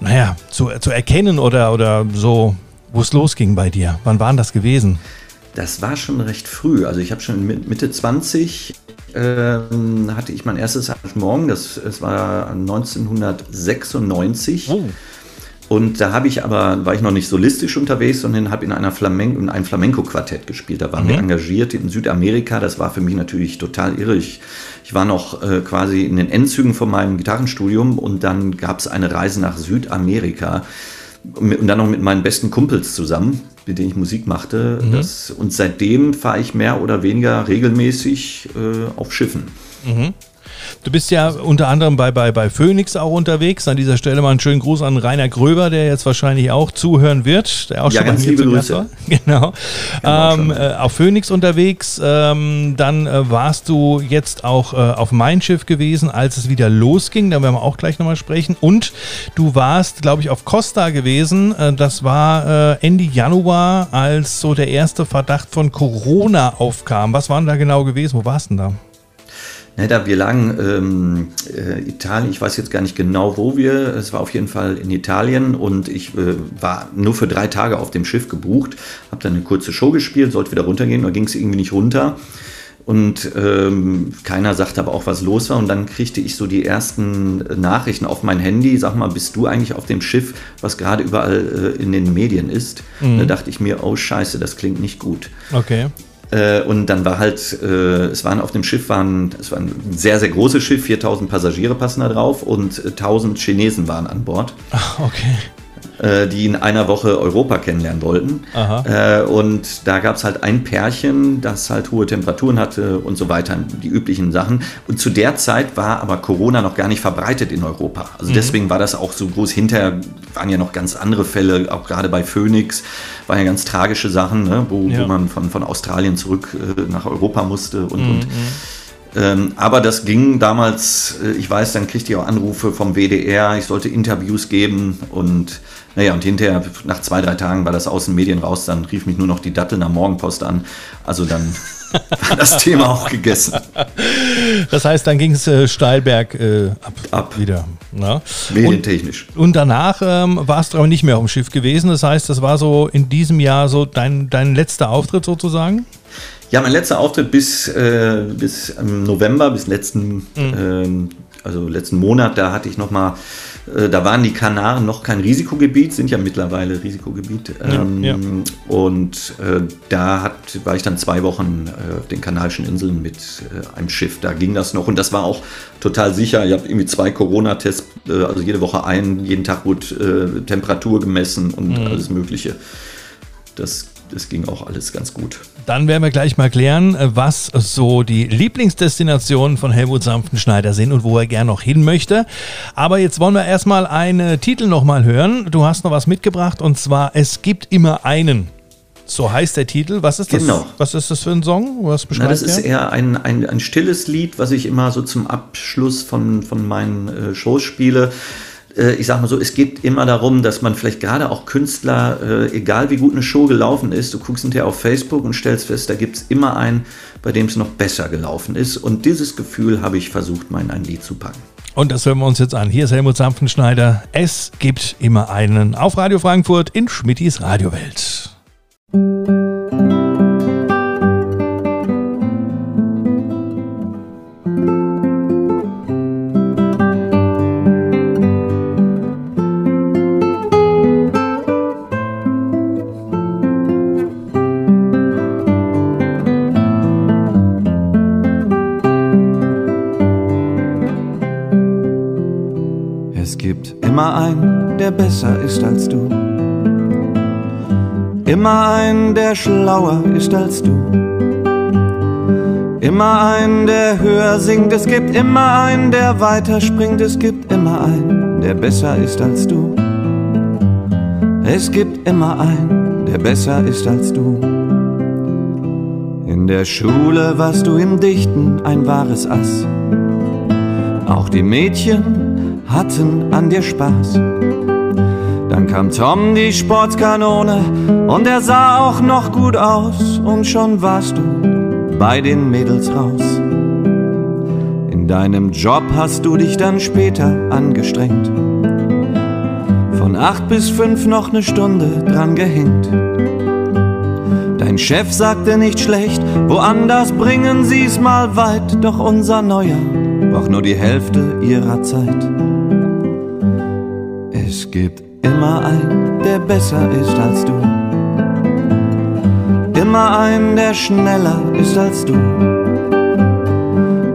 naja, zu, zu erkennen oder, oder so wo es losging bei dir. Wann war das gewesen? Das war schon recht früh. Also ich habe schon Mitte 20 ähm, hatte ich mein erstes Arrangement. Das, das war 1996. Oh. Und da habe ich aber, war ich noch nicht solistisch unterwegs, sondern habe in, einer Flamenco, in einem Flamenco-Quartett gespielt. Da waren mhm. wir engagiert in Südamerika. Das war für mich natürlich total irre. Ich, ich war noch äh, quasi in den Endzügen von meinem Gitarrenstudium und dann gab es eine Reise nach Südamerika und dann noch mit meinen besten Kumpels zusammen, mit denen ich Musik machte. Mhm. Das, und seitdem fahre ich mehr oder weniger regelmäßig äh, auf Schiffen. Mhm. Du bist ja unter anderem bei, bei, bei Phoenix auch unterwegs. An dieser Stelle mal einen schönen Gruß an Rainer Gröber, der jetzt wahrscheinlich auch zuhören wird, der auch ja, schon bei mir zu Gast war. <laughs> Genau. Ähm, äh, auf Phoenix unterwegs. Ähm, dann äh, warst du jetzt auch äh, auf mein Schiff gewesen, als es wieder losging. Da werden wir auch gleich nochmal sprechen. Und du warst, glaube ich, auf Costa gewesen. Äh, das war äh, Ende Januar, als so der erste Verdacht von Corona aufkam. Was war denn da genau gewesen? Wo warst du denn da? Ne, da wir lagen ähm, äh, Italien, ich weiß jetzt gar nicht genau, wo wir, es war auf jeden Fall in Italien und ich äh, war nur für drei Tage auf dem Schiff gebucht, habe dann eine kurze Show gespielt, sollte wieder runtergehen, da ging es irgendwie nicht runter. Und ähm, keiner sagte aber auch, was los war. Und dann kriegte ich so die ersten Nachrichten auf mein Handy. Sag mal, bist du eigentlich auf dem Schiff, was gerade überall äh, in den Medien ist? Mhm. Da dachte ich mir, oh Scheiße, das klingt nicht gut. Okay. Äh, und dann war halt, äh, es waren auf dem Schiff, waren, es war ein sehr, sehr großes Schiff, 4000 Passagiere passen da drauf und 1000 Chinesen waren an Bord. Ach, okay. Äh, die in einer Woche Europa kennenlernen wollten. Äh, und da gab es halt ein Pärchen, das halt hohe Temperaturen hatte und so weiter, die üblichen Sachen. Und zu der Zeit war aber Corona noch gar nicht verbreitet in Europa. Also mhm. deswegen war das auch so groß. Hinterher waren ja noch ganz andere Fälle, auch gerade bei Phoenix, waren ja ganz tragische Sachen, ne, wo, ja. wo man von, von Australien zurück äh, nach Europa musste und, mhm. und ähm, aber das ging damals, äh, ich weiß, dann kriegte ich auch Anrufe vom WDR, ich sollte Interviews geben und naja, und hinterher, nach zwei, drei Tagen war das aus den Medien raus, dann rief mich nur noch die Datteln am Morgenpost an. Also dann <laughs> war das Thema auch gegessen. Das heißt, dann ging es äh, Steilberg äh, ab, ab, wieder. Ja. Medientechnisch. Und, und danach ähm, warst du aber nicht mehr auf dem Schiff gewesen. Das heißt, das war so in diesem Jahr so dein, dein letzter Auftritt sozusagen? Ja, mein letzter Auftritt bis, äh, bis November, bis letzten, mhm. äh, also letzten Monat, da hatte ich nochmal, äh, da waren die Kanaren noch kein Risikogebiet, sind ja mittlerweile Risikogebiet. Ähm, ja, ja. Und äh, da hat, war ich dann zwei Wochen äh, auf den Kanarischen Inseln mit äh, einem Schiff. Da ging das noch und das war auch total sicher. Ich habe irgendwie zwei Corona-Tests, also jede Woche einen, jeden Tag wurde Temperatur gemessen und mhm. alles Mögliche. Das das ging auch alles ganz gut. Dann werden wir gleich mal klären, was so die Lieblingsdestinationen von Helmut Sanftenschneider sind und wo er gern noch hin möchte. Aber jetzt wollen wir erstmal einen Titel nochmal hören. Du hast noch was mitgebracht und zwar Es gibt immer einen. So heißt der Titel. Was ist das? Genau. Was ist das für ein Song? Was Na, das ist eher ein, ein, ein stilles Lied, was ich immer so zum Abschluss von, von meinen äh, Shows spiele. Äh, ich sag mal so, es geht immer darum, dass man vielleicht gerade auch Künstler, äh, egal wie gut eine Show gelaufen ist, du guckst hinterher auf Facebook und stellst fest, da gibt es immer einen, bei dem es noch besser gelaufen ist. Und dieses Gefühl habe ich versucht, mal in ein Lied zu packen. Und das hören wir uns jetzt an. Hier ist Helmut Sanftenschneider. Es gibt immer einen auf Radio Frankfurt in Schmittis Radiowelt. Immer Der schlauer ist als du. Immer ein, der höher singt. Es gibt immer einen, der weiter springt. Es gibt immer einen, der besser ist als du. Es gibt immer einen, der besser ist als du. In der Schule warst du im Dichten ein wahres Ass. Auch die Mädchen hatten an dir Spaß. Dann kam Tom, die Sportskanone, und er sah auch noch gut aus, und schon warst du bei den Mädels raus. In deinem Job hast du dich dann später angestrengt. Von acht bis fünf noch ne Stunde dran gehängt. Dein Chef sagte nicht schlecht, woanders bringen sie's mal weit, doch unser Neuer braucht nur die Hälfte ihrer Zeit. Es gibt immer einen, der besser ist als du. Immer einen, der schneller ist als du.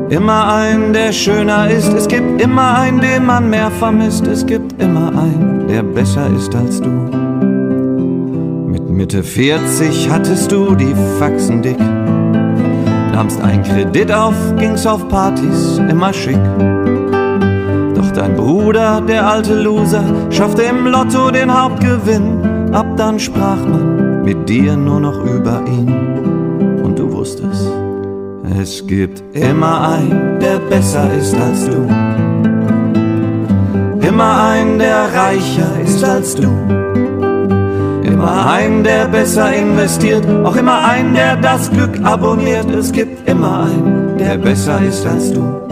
Immer einen, der schöner ist. Es gibt immer einen, den man mehr vermisst. Es gibt immer einen, der besser ist als du. Mit Mitte 40 hattest du die Faxen dick. Nahmst einen Kredit auf, ging's auf Partys, immer schick. Dein Bruder, der alte Loser, schaffte im Lotto den Hauptgewinn. Ab dann sprach man mit dir nur noch über ihn. Und du wusstest, es gibt immer einen, der besser ist als du. Immer einen, der reicher ist als du. Immer einen, der besser investiert. Auch immer einen, der das Glück abonniert. Es gibt immer einen, der besser ist als du.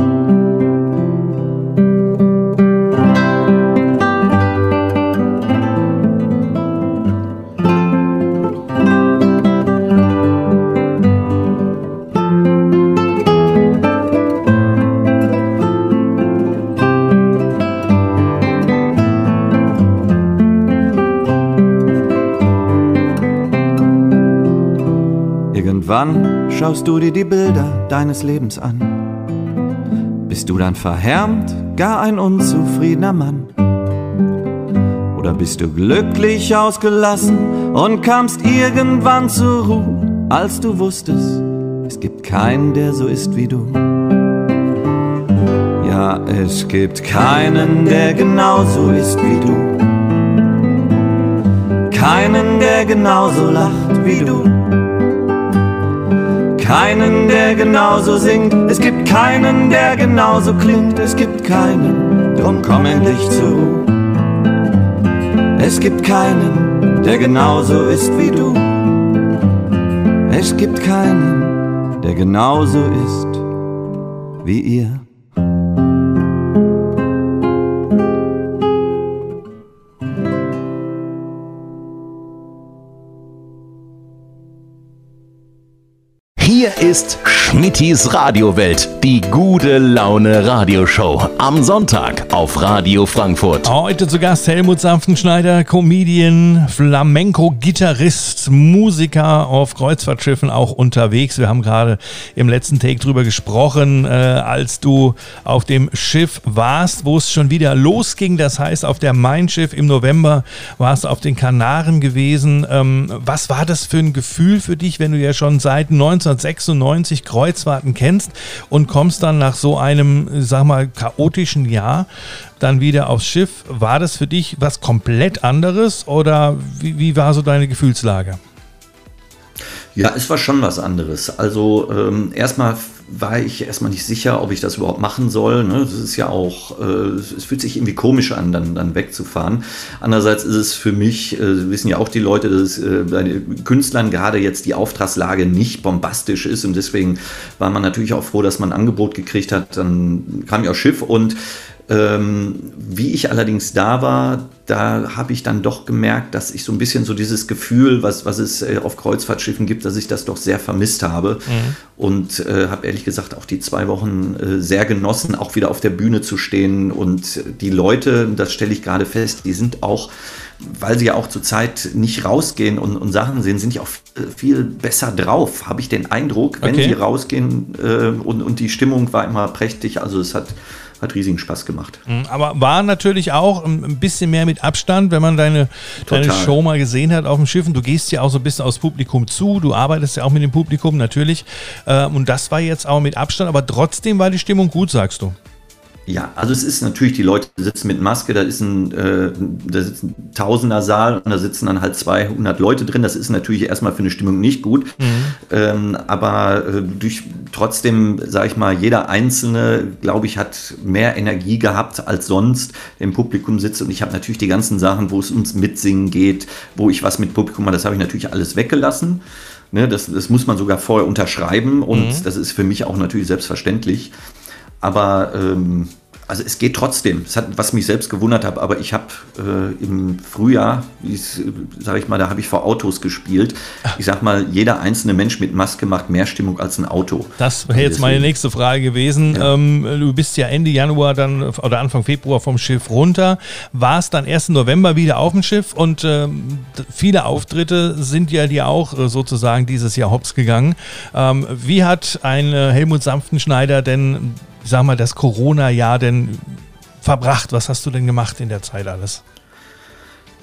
Schaust du dir die Bilder deines Lebens an? Bist du dann verhärmt, gar ein unzufriedener Mann? Oder bist du glücklich ausgelassen und kamst irgendwann zur Ruhe, als du wusstest, es gibt keinen, der so ist wie du. Ja, es gibt keinen, der genauso ist wie du. Keinen, der genauso lacht wie du. Keinen, der genauso singt. Es gibt keinen, der genauso klingt. Es gibt keinen, drum komm endlich zur Ruhe. Es gibt keinen, der genauso ist wie du. Es gibt keinen, der genauso ist wie ihr. Ist Schmittis Radiowelt, die gute Laune Radioshow. Am Sonntag auf Radio Frankfurt. Heute zu Gast Helmut Sanftenschneider, Comedian, Flamenco-Gitarrist, Musiker auf Kreuzfahrtschiffen auch unterwegs. Wir haben gerade im letzten Take drüber gesprochen, äh, als du auf dem Schiff warst, wo es schon wieder losging. Das heißt, auf der Main-Schiff im November warst du auf den Kanaren gewesen. Ähm, was war das für ein Gefühl für dich, wenn du ja schon seit 1996 96 Kreuzfahrten kennst und kommst dann nach so einem, sag mal, chaotischen Jahr dann wieder aufs Schiff. War das für dich was komplett anderes oder wie, wie war so deine Gefühlslage? Ja, es war schon was anderes. Also ähm, erstmal war ich erstmal nicht sicher, ob ich das überhaupt machen soll. Ne? Das ist ja auch, äh, es fühlt sich irgendwie komisch an, dann, dann wegzufahren. Andererseits ist es für mich, äh, wissen ja auch die Leute, dass äh, bei den Künstlern gerade jetzt die Auftragslage nicht bombastisch ist und deswegen war man natürlich auch froh, dass man ein Angebot gekriegt hat. Dann kam aufs Schiff und ähm, wie ich allerdings da war, da habe ich dann doch gemerkt, dass ich so ein bisschen so dieses Gefühl, was, was es äh, auf Kreuzfahrtschiffen gibt, dass ich das doch sehr vermisst habe. Mhm. Und äh, habe ehrlich gesagt auch die zwei Wochen äh, sehr genossen, auch wieder auf der Bühne zu stehen. Und die Leute, das stelle ich gerade fest, die sind auch, weil sie ja auch zurzeit nicht rausgehen und, und Sachen sehen, sind die auch viel besser drauf, habe ich den Eindruck, wenn okay. sie rausgehen. Äh, und, und die Stimmung war immer prächtig. Also es hat hat riesigen Spaß gemacht. Mhm, aber war natürlich auch ein bisschen mehr mit Abstand, wenn man deine, deine Show mal gesehen hat auf dem Schiff. Und du gehst ja auch so ein bisschen aufs Publikum zu, du arbeitest ja auch mit dem Publikum natürlich. Ähm, und das war jetzt auch mit Abstand, aber trotzdem war die Stimmung gut, sagst du. Ja, also es ist natürlich, die Leute sitzen mit Maske, da ist ein, äh, da sitzt ein Tausender Saal und da sitzen dann halt 200 Leute drin. Das ist natürlich erstmal für eine Stimmung nicht gut. Mhm. Ähm, aber äh, durch, trotzdem, sage ich mal, jeder Einzelne, glaube ich, hat mehr Energie gehabt als sonst im Publikum sitzt. Und ich habe natürlich die ganzen Sachen, wo es ums Mitsingen geht, wo ich was mit Publikum habe, das habe ich natürlich alles weggelassen. Ne, das, das muss man sogar vorher unterschreiben und mhm. das ist für mich auch natürlich selbstverständlich. Aber ähm, also es geht trotzdem. Es hat, was mich selbst gewundert hat, aber ich habe äh, im Frühjahr, sage ich mal, da habe ich vor Autos gespielt. Ich sag mal, jeder einzelne Mensch mit Maske macht mehr Stimmung als ein Auto. Das wäre jetzt meine nächste Frage gewesen. Ja. Ähm, du bist ja Ende Januar dann oder Anfang Februar vom Schiff runter, warst dann 1. November wieder auf dem Schiff und ähm, viele Auftritte sind ja dir auch äh, sozusagen dieses Jahr hops gegangen. Ähm, wie hat ein äh, Helmut Sanftenschneider denn ich sag mal, das Corona-Jahr denn verbracht? Was hast du denn gemacht in der Zeit alles?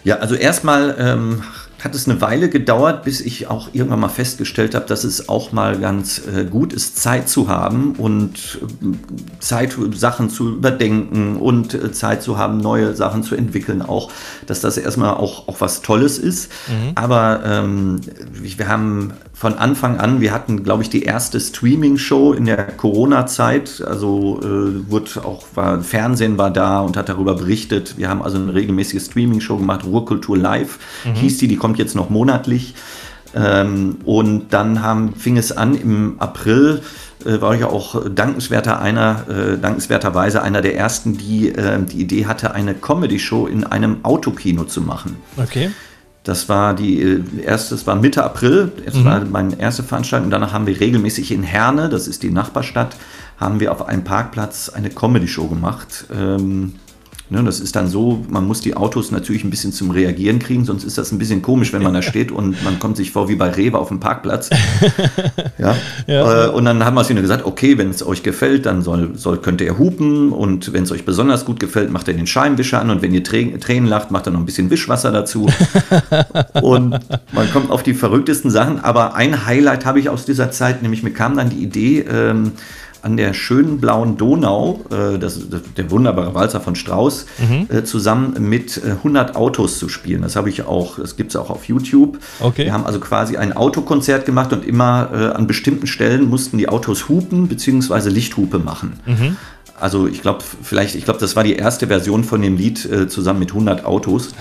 Ja, also erstmal ähm, hat es eine Weile gedauert, bis ich auch irgendwann mal festgestellt habe, dass es auch mal ganz äh, gut ist, Zeit zu haben und äh, Zeit, Sachen zu überdenken und äh, Zeit zu haben, neue Sachen zu entwickeln, auch, dass das erstmal auch, auch was Tolles ist. Mhm. Aber ähm, wir haben von Anfang an, wir hatten, glaube ich, die erste Streaming-Show in der Corona-Zeit. Also äh, wurde auch, war, Fernsehen war da und hat darüber berichtet. Wir haben also eine regelmäßige Streaming-Show gemacht, Ruhrkultur Live mhm. hieß die, die kommt jetzt noch monatlich. Ähm, und dann haben, fing es an im April, äh, war ich auch dankenswerter einer, äh, dankenswerterweise einer der ersten, die äh, die Idee hatte, eine Comedy-Show in einem Autokino zu machen. Okay. Das war die äh, erste, das war Mitte April, das mhm. war meine erste Veranstaltung. Danach haben wir regelmäßig in Herne, das ist die Nachbarstadt, haben wir auf einem Parkplatz eine Comedy-Show gemacht. Ähm, Ne, das ist dann so, man muss die Autos natürlich ein bisschen zum Reagieren kriegen, sonst ist das ein bisschen komisch, wenn man da <laughs> steht und man kommt sich vor wie bei Rewe auf dem Parkplatz. <laughs> ja. ja. Äh, und dann haben wir es ihnen gesagt, okay, wenn es euch gefällt, dann soll, soll, könnt ihr hupen und wenn es euch besonders gut gefällt, macht ihr den Scheinwischer an und wenn ihr Tränen lacht, macht er noch ein bisschen Wischwasser dazu. <laughs> und man kommt auf die verrücktesten Sachen, aber ein Highlight habe ich aus dieser Zeit, nämlich mir kam dann die Idee, ähm, an der schönen blauen Donau, äh, das, das, der wunderbare Walzer von Strauß, mhm. äh, zusammen mit äh, 100 Autos zu spielen. Das habe ich auch, das gibt es auch auf YouTube. Okay. Wir haben also quasi ein Autokonzert gemacht und immer äh, an bestimmten Stellen mussten die Autos hupen bzw. Lichthupe machen. Mhm. Also ich glaube, vielleicht, ich glaube, das war die erste Version von dem Lied äh, zusammen mit 100 Autos.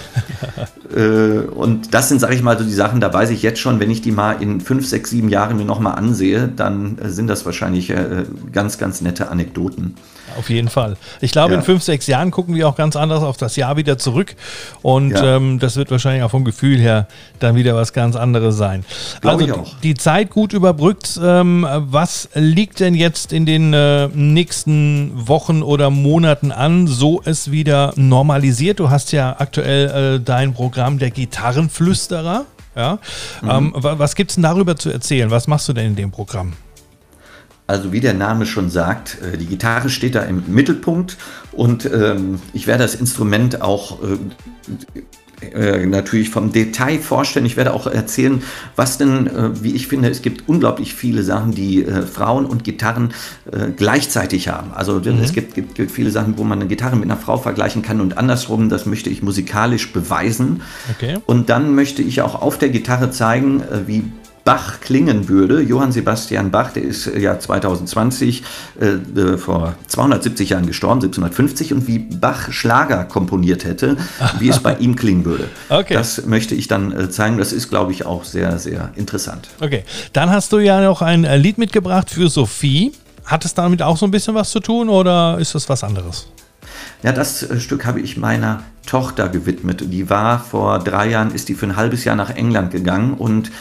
<laughs> äh, und das sind, sage ich mal, so die Sachen, da weiß ich jetzt schon, wenn ich die mal in fünf, sechs, sieben Jahren mir nochmal ansehe, dann äh, sind das wahrscheinlich äh, ganz, ganz nette Anekdoten. Auf jeden Fall. Ich glaube, ja. in fünf, sechs Jahren gucken wir auch ganz anders auf das Jahr wieder zurück. Und ja. ähm, das wird wahrscheinlich auch vom Gefühl her dann wieder was ganz anderes sein. Glaube also die Zeit gut überbrückt. Ähm, was liegt denn jetzt in den äh, nächsten Wochen oder Monaten an, so es wieder normalisiert? Du hast ja aktuell äh, dein Programm der Gitarrenflüsterer. Ja? Mhm. Ähm, was gibt es denn darüber zu erzählen? Was machst du denn in dem Programm? Also wie der Name schon sagt, äh, die Gitarre steht da im Mittelpunkt und ähm, ich werde das Instrument auch äh, äh, natürlich vom Detail vorstellen. Ich werde auch erzählen, was denn, äh, wie ich finde, es gibt unglaublich viele Sachen, die äh, Frauen und Gitarren gleichzeitig haben. Also mhm. es gibt, gibt, gibt, viele Sachen, wo man eine Gitarre mit einer Frau vergleichen kann und andersrum, das möchte ich musikalisch beweisen. Okay. Und dann möchte ich auch auf der Gitarre zeigen, wie Bach klingen würde. Johann Sebastian Bach, der ist äh, ja 2020 äh, äh, vor 270 Jahren gestorben, 1750, und wie Bach Schlager komponiert hätte, wie es bei ihm klingen würde. <laughs> Okay. Das möchte ich dann äh, zeigen. Das ist, glaube ich, auch sehr, sehr interessant. Okay, dann hast du ja noch ein Lied mitgebracht für Sophie. Hat es damit auch so ein bisschen was zu tun oder ist das was anderes? Ja, das Stück habe ich meiner Tochter gewidmet. Die war vor drei Jahren, ist die für ein halbes Jahr nach England gegangen und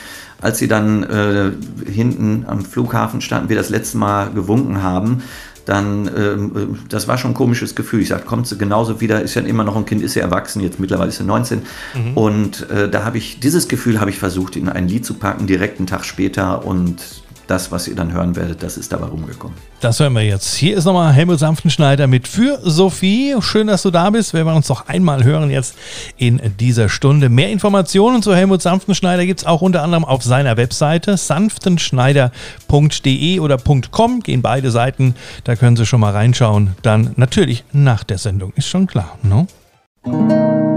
als sie dann äh, hinten am Flughafen standen, wir das letzte Mal gewunken haben, dann, ähm, äh, das war schon ein komisches Gefühl. Ich sagte, kommt sie genauso wieder, ist ja immer noch ein Kind, ist ja erwachsen, jetzt mittlerweile ist sie 19. Mhm. Und äh, da habe ich, dieses Gefühl habe ich versucht, in ein Lied zu packen, direkt einen Tag später und das, was ihr dann hören werdet, das ist dabei rumgekommen. Das hören wir jetzt. Hier ist nochmal Helmut Sanftenschneider mit für Sophie. Schön, dass du da bist. Wir uns noch einmal hören jetzt in dieser Stunde. Mehr Informationen zu Helmut Sanftenschneider gibt es auch unter anderem auf seiner Webseite sanftenschneider.de oder .com. Gehen beide Seiten, da können Sie schon mal reinschauen. Dann natürlich nach der Sendung, ist schon klar. Ne? Hier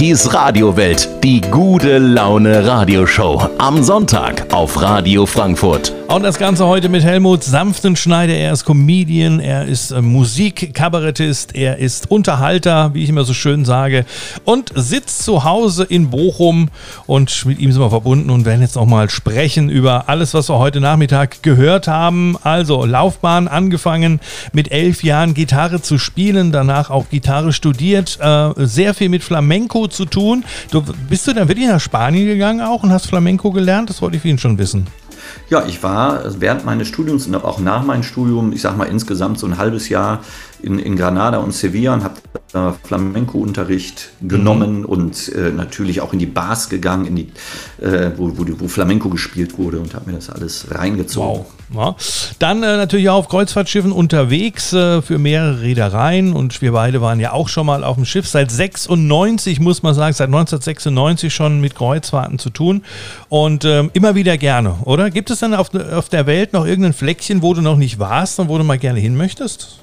Schmittis Radiowelt, die gute Laune Radioshow. Am Sonntag auf Radio Frankfurt. Und das Ganze heute mit Helmut Sanftenschneider. Er ist Comedian, er ist äh, Musikkabarettist, er ist Unterhalter, wie ich immer so schön sage, und sitzt zu Hause in Bochum. Und mit ihm sind wir verbunden und werden jetzt auch mal sprechen über alles, was wir heute Nachmittag gehört haben. Also Laufbahn angefangen mit elf Jahren Gitarre zu spielen, danach auch Gitarre studiert, äh, sehr viel mit Flamenco zu tun. Du, bist du dann wirklich nach Spanien gegangen auch und hast Flamenco gelernt? Das wollte ich von Ihnen schon wissen. Ja, ich war während meines Studiums und auch nach meinem Studium, ich sag mal insgesamt so ein halbes Jahr in, in Granada und Sevilla und habe äh, Flamenco-Unterricht genommen mhm. und äh, natürlich auch in die Bars gegangen, in die, äh, wo, wo, wo, Flamenco gespielt wurde und habe mir das alles reingezogen. Wow. Ja. Dann äh, natürlich auch auf Kreuzfahrtschiffen unterwegs äh, für mehrere Reedereien und wir beide waren ja auch schon mal auf dem Schiff. Seit 96 muss man sagen, seit 1996 schon mit Kreuzfahrten zu tun und ähm, immer wieder gerne, oder? Gibt es dann auf, auf der Welt noch irgendein Fleckchen, wo du noch nicht warst und wo du mal gerne hin möchtest?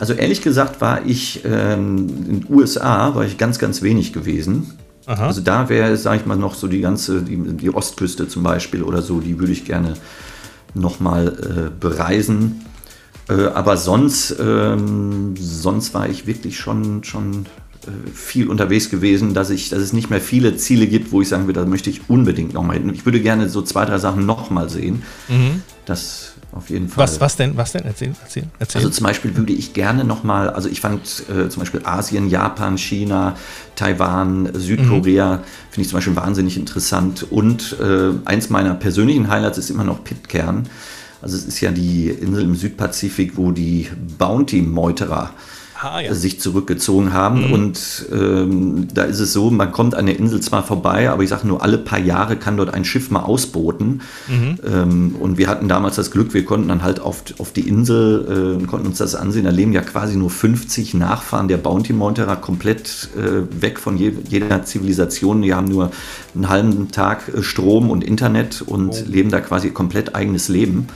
Also ehrlich gesagt war ich ähm, in den USA, war ich ganz, ganz wenig gewesen. Aha. Also da wäre, sage ich mal, noch so die ganze, die, die, Ostküste zum Beispiel oder so, die würde ich gerne nochmal äh, bereisen. Äh, aber sonst, ähm, sonst war ich wirklich schon, schon äh, viel unterwegs gewesen, dass, ich, dass es nicht mehr viele Ziele gibt, wo ich sagen würde, da möchte ich unbedingt nochmal hin. Ich würde gerne so zwei, drei Sachen nochmal sehen. Mhm. Das auf jeden Fall. Was, was denn? Was denn? Erzähl, erzähl, erzähl. Also zum Beispiel würde ich gerne nochmal, also ich fand äh, zum Beispiel Asien, Japan, China, Taiwan, Südkorea, mhm. finde ich zum Beispiel wahnsinnig interessant. Und äh, eins meiner persönlichen Highlights ist immer noch Pitcairn. Also es ist ja die Insel im Südpazifik, wo die Bounty-Meuterer ah, ja. sich zurückgezogen haben. Mhm. Und ähm, da ist es so, man kommt an der Insel zwar vorbei, aber ich sage nur, alle paar Jahre kann dort ein Schiff mal ausboten. Mhm. Ähm, und wir hatten damals das Glück, wir konnten dann halt auf, auf die Insel äh, konnten uns das ansehen. Da leben ja quasi nur 50 Nachfahren der Bounty Monterer komplett äh, weg von je, jeder Zivilisation. Die haben nur einen halben Tag äh, Strom und Internet und oh. leben da quasi komplett eigenes Leben.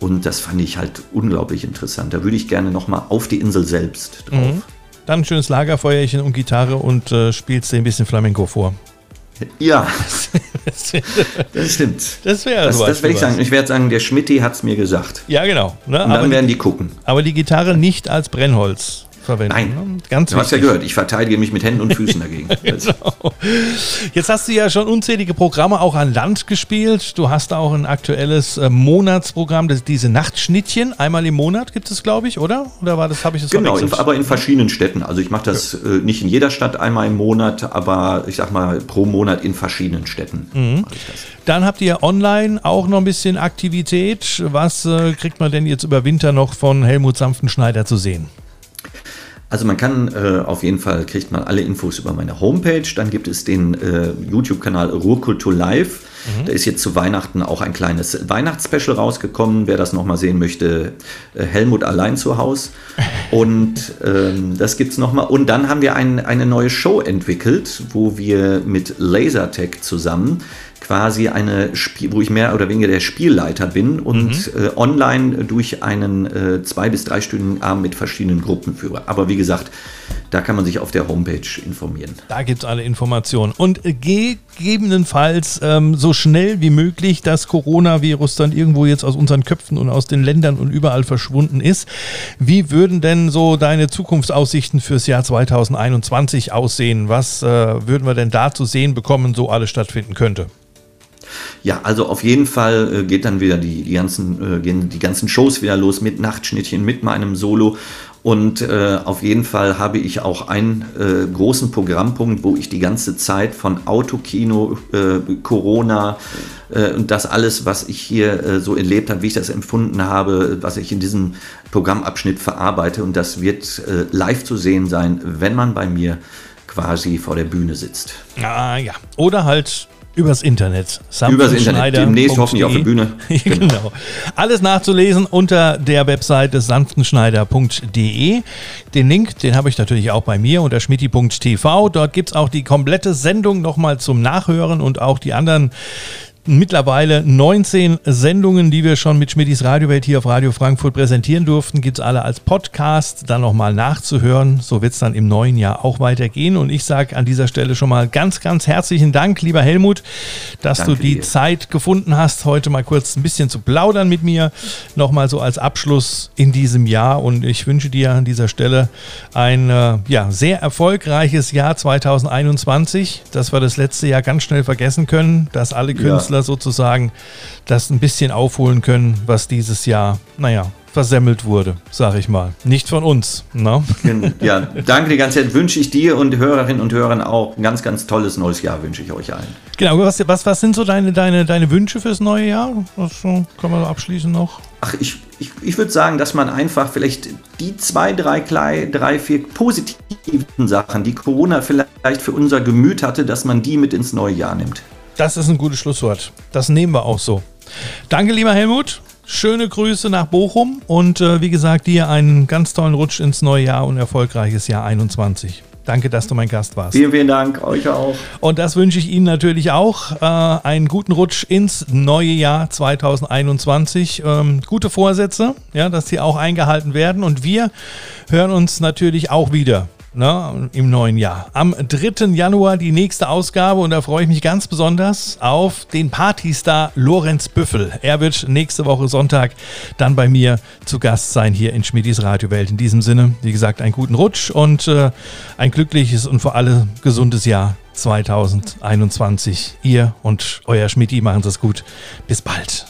Und das fand ich halt unglaublich interessant. Da würde ich gerne nochmal auf die Insel selbst drauf. Mhm. Dann ein schönes Lagerfeuerchen und Gitarre und äh, spielst dir ein bisschen Flamenco vor. Ja, <laughs> das stimmt. Das wäre das, das werde ich sagen. Ich werde sagen, der Schmidti hat es mir gesagt. Ja, genau. Ne? Und dann aber werden die gucken. Aber die Gitarre nicht als Brennholz verwenden. Nein, ne? ganz du hast ja gehört, ich verteidige mich mit Händen und Füßen dagegen. <laughs> genau. Jetzt hast du ja schon unzählige Programme auch an Land gespielt. Du hast auch ein aktuelles äh, Monatsprogramm, das, diese Nachtschnittchen, einmal im Monat gibt es, glaube ich, oder? Oder war das, habe ich das Genau, in, aber in verschiedenen Städten. Also ich mache das ja. äh, nicht in jeder Stadt einmal im Monat, aber ich sag mal pro Monat in verschiedenen Städten. Mhm. Dann habt ihr online auch noch ein bisschen Aktivität. Was äh, kriegt man denn jetzt über Winter noch von Helmut Sanftenschneider zu sehen? Also man kann äh, auf jeden Fall, kriegt man alle Infos über meine Homepage. Dann gibt es den äh, YouTube-Kanal Ruhrkultur Live. Mhm. Da ist jetzt zu Weihnachten auch ein kleines Weihnachtsspecial rausgekommen. Wer das nochmal sehen möchte, äh, Helmut allein zu Hause. <laughs> Und ähm, das gibt es nochmal. Und dann haben wir ein, eine neue Show entwickelt, wo wir mit Lasertech zusammen quasi eine, Spiel, wo ich mehr oder weniger der Spielleiter bin und mhm. äh, online durch einen äh, zwei- bis dreistündigen Abend mit verschiedenen Gruppen führe. Aber wie gesagt, da kann man sich auf der Homepage informieren. Da gibt es alle Informationen. Und äh, gegebenenfalls ähm, so schnell wie möglich das Coronavirus dann irgendwo jetzt aus unseren Köpfen und aus den Ländern und überall verschwunden ist. Wie würden denn so deine Zukunftsaussichten fürs Jahr 2021 aussehen? Was äh, würden wir denn da zu sehen bekommen, so alles stattfinden könnte? Ja, also auf jeden Fall äh, geht dann wieder die, die, ganzen, äh, gehen die ganzen Shows wieder los mit Nachtschnittchen, mit meinem Solo. Und äh, auf jeden Fall habe ich auch einen äh, großen Programmpunkt, wo ich die ganze Zeit von Autokino, äh, Corona äh, und das alles, was ich hier so erlebt habe, wie ich das empfunden habe, was ich in diesem Programmabschnitt verarbeite. Und das wird live zu sehen sein, wenn man bei mir quasi vor der Bühne sitzt. Ah ja, oder halt Übers Internet. Übers Internet. Demnächst hoffentlich auf der Bühne. <laughs> Genau. genau. Alles nachzulesen unter der Webseite sanftenschneider.de. Den Link, den habe ich natürlich auch bei mir unter schmitti.tv. Dort gibt es auch die komplette Sendung nochmal zum Nachhören und auch die anderen mittlerweile 19 Sendungen, die wir schon mit Schmidtis Radiowelt hier auf Radio Frankfurt präsentieren durften. Gibt es alle als Podcast dann nochmal nachzuhören. So wird es dann im neuen Jahr auch weitergehen. Und ich sage an dieser Stelle schon mal ganz, ganz herzlichen Dank, lieber Helmut, dass Danke du die dir. Zeit gefunden hast, heute mal kurz ein bisschen zu plaudern mit mir. Nochmal so als Abschluss in diesem Jahr. Und ich wünsche dir an dieser Stelle ein äh, ja, sehr erfolgreiches Jahr 2021, dass wir das letzte Jahr ganz schnell vergessen können, dass alle Künstler ja. Sozusagen das ein bisschen aufholen können, was dieses Jahr, naja, versemmelt wurde, sag ich mal. Nicht von uns. Ne? Ja, danke die ganze Zeit. Wünsche ich dir und Hörerinnen und Hörern auch ein ganz, ganz tolles neues Jahr, wünsche ich euch allen. Genau, was, was, was sind so deine, deine, deine Wünsche fürs neue Jahr? Was kann man abschließen noch? Ach, ich, ich, ich würde sagen, dass man einfach vielleicht die zwei, drei, drei, vier positiven Sachen, die Corona vielleicht für unser Gemüt hatte, dass man die mit ins neue Jahr nimmt. Das ist ein gutes Schlusswort. Das nehmen wir auch so. Danke, lieber Helmut. Schöne Grüße nach Bochum und äh, wie gesagt, dir einen ganz tollen Rutsch ins neue Jahr und erfolgreiches Jahr 21. Danke, dass du mein Gast warst. Vielen, vielen Dank, euch auch. Und das wünsche ich Ihnen natürlich auch. Äh, einen guten Rutsch ins neue Jahr 2021. Ähm, gute Vorsätze, ja, dass sie auch eingehalten werden. Und wir hören uns natürlich auch wieder ne, im neuen Jahr. Am 3. Januar die nächste Ausgabe und da freue ich mich ganz besonders auf den Partystar Lorenz Büffel. Er wird nächste Woche Sonntag dann bei mir zu Gast sein hier in Schmidis Radiowelt. In diesem Sinne, wie gesagt, einen guten Rutsch und äh, ein glückliches und vor allem gesundes Jahr 2021. Ihr und euer Schmidti machen es gut. Bis bald.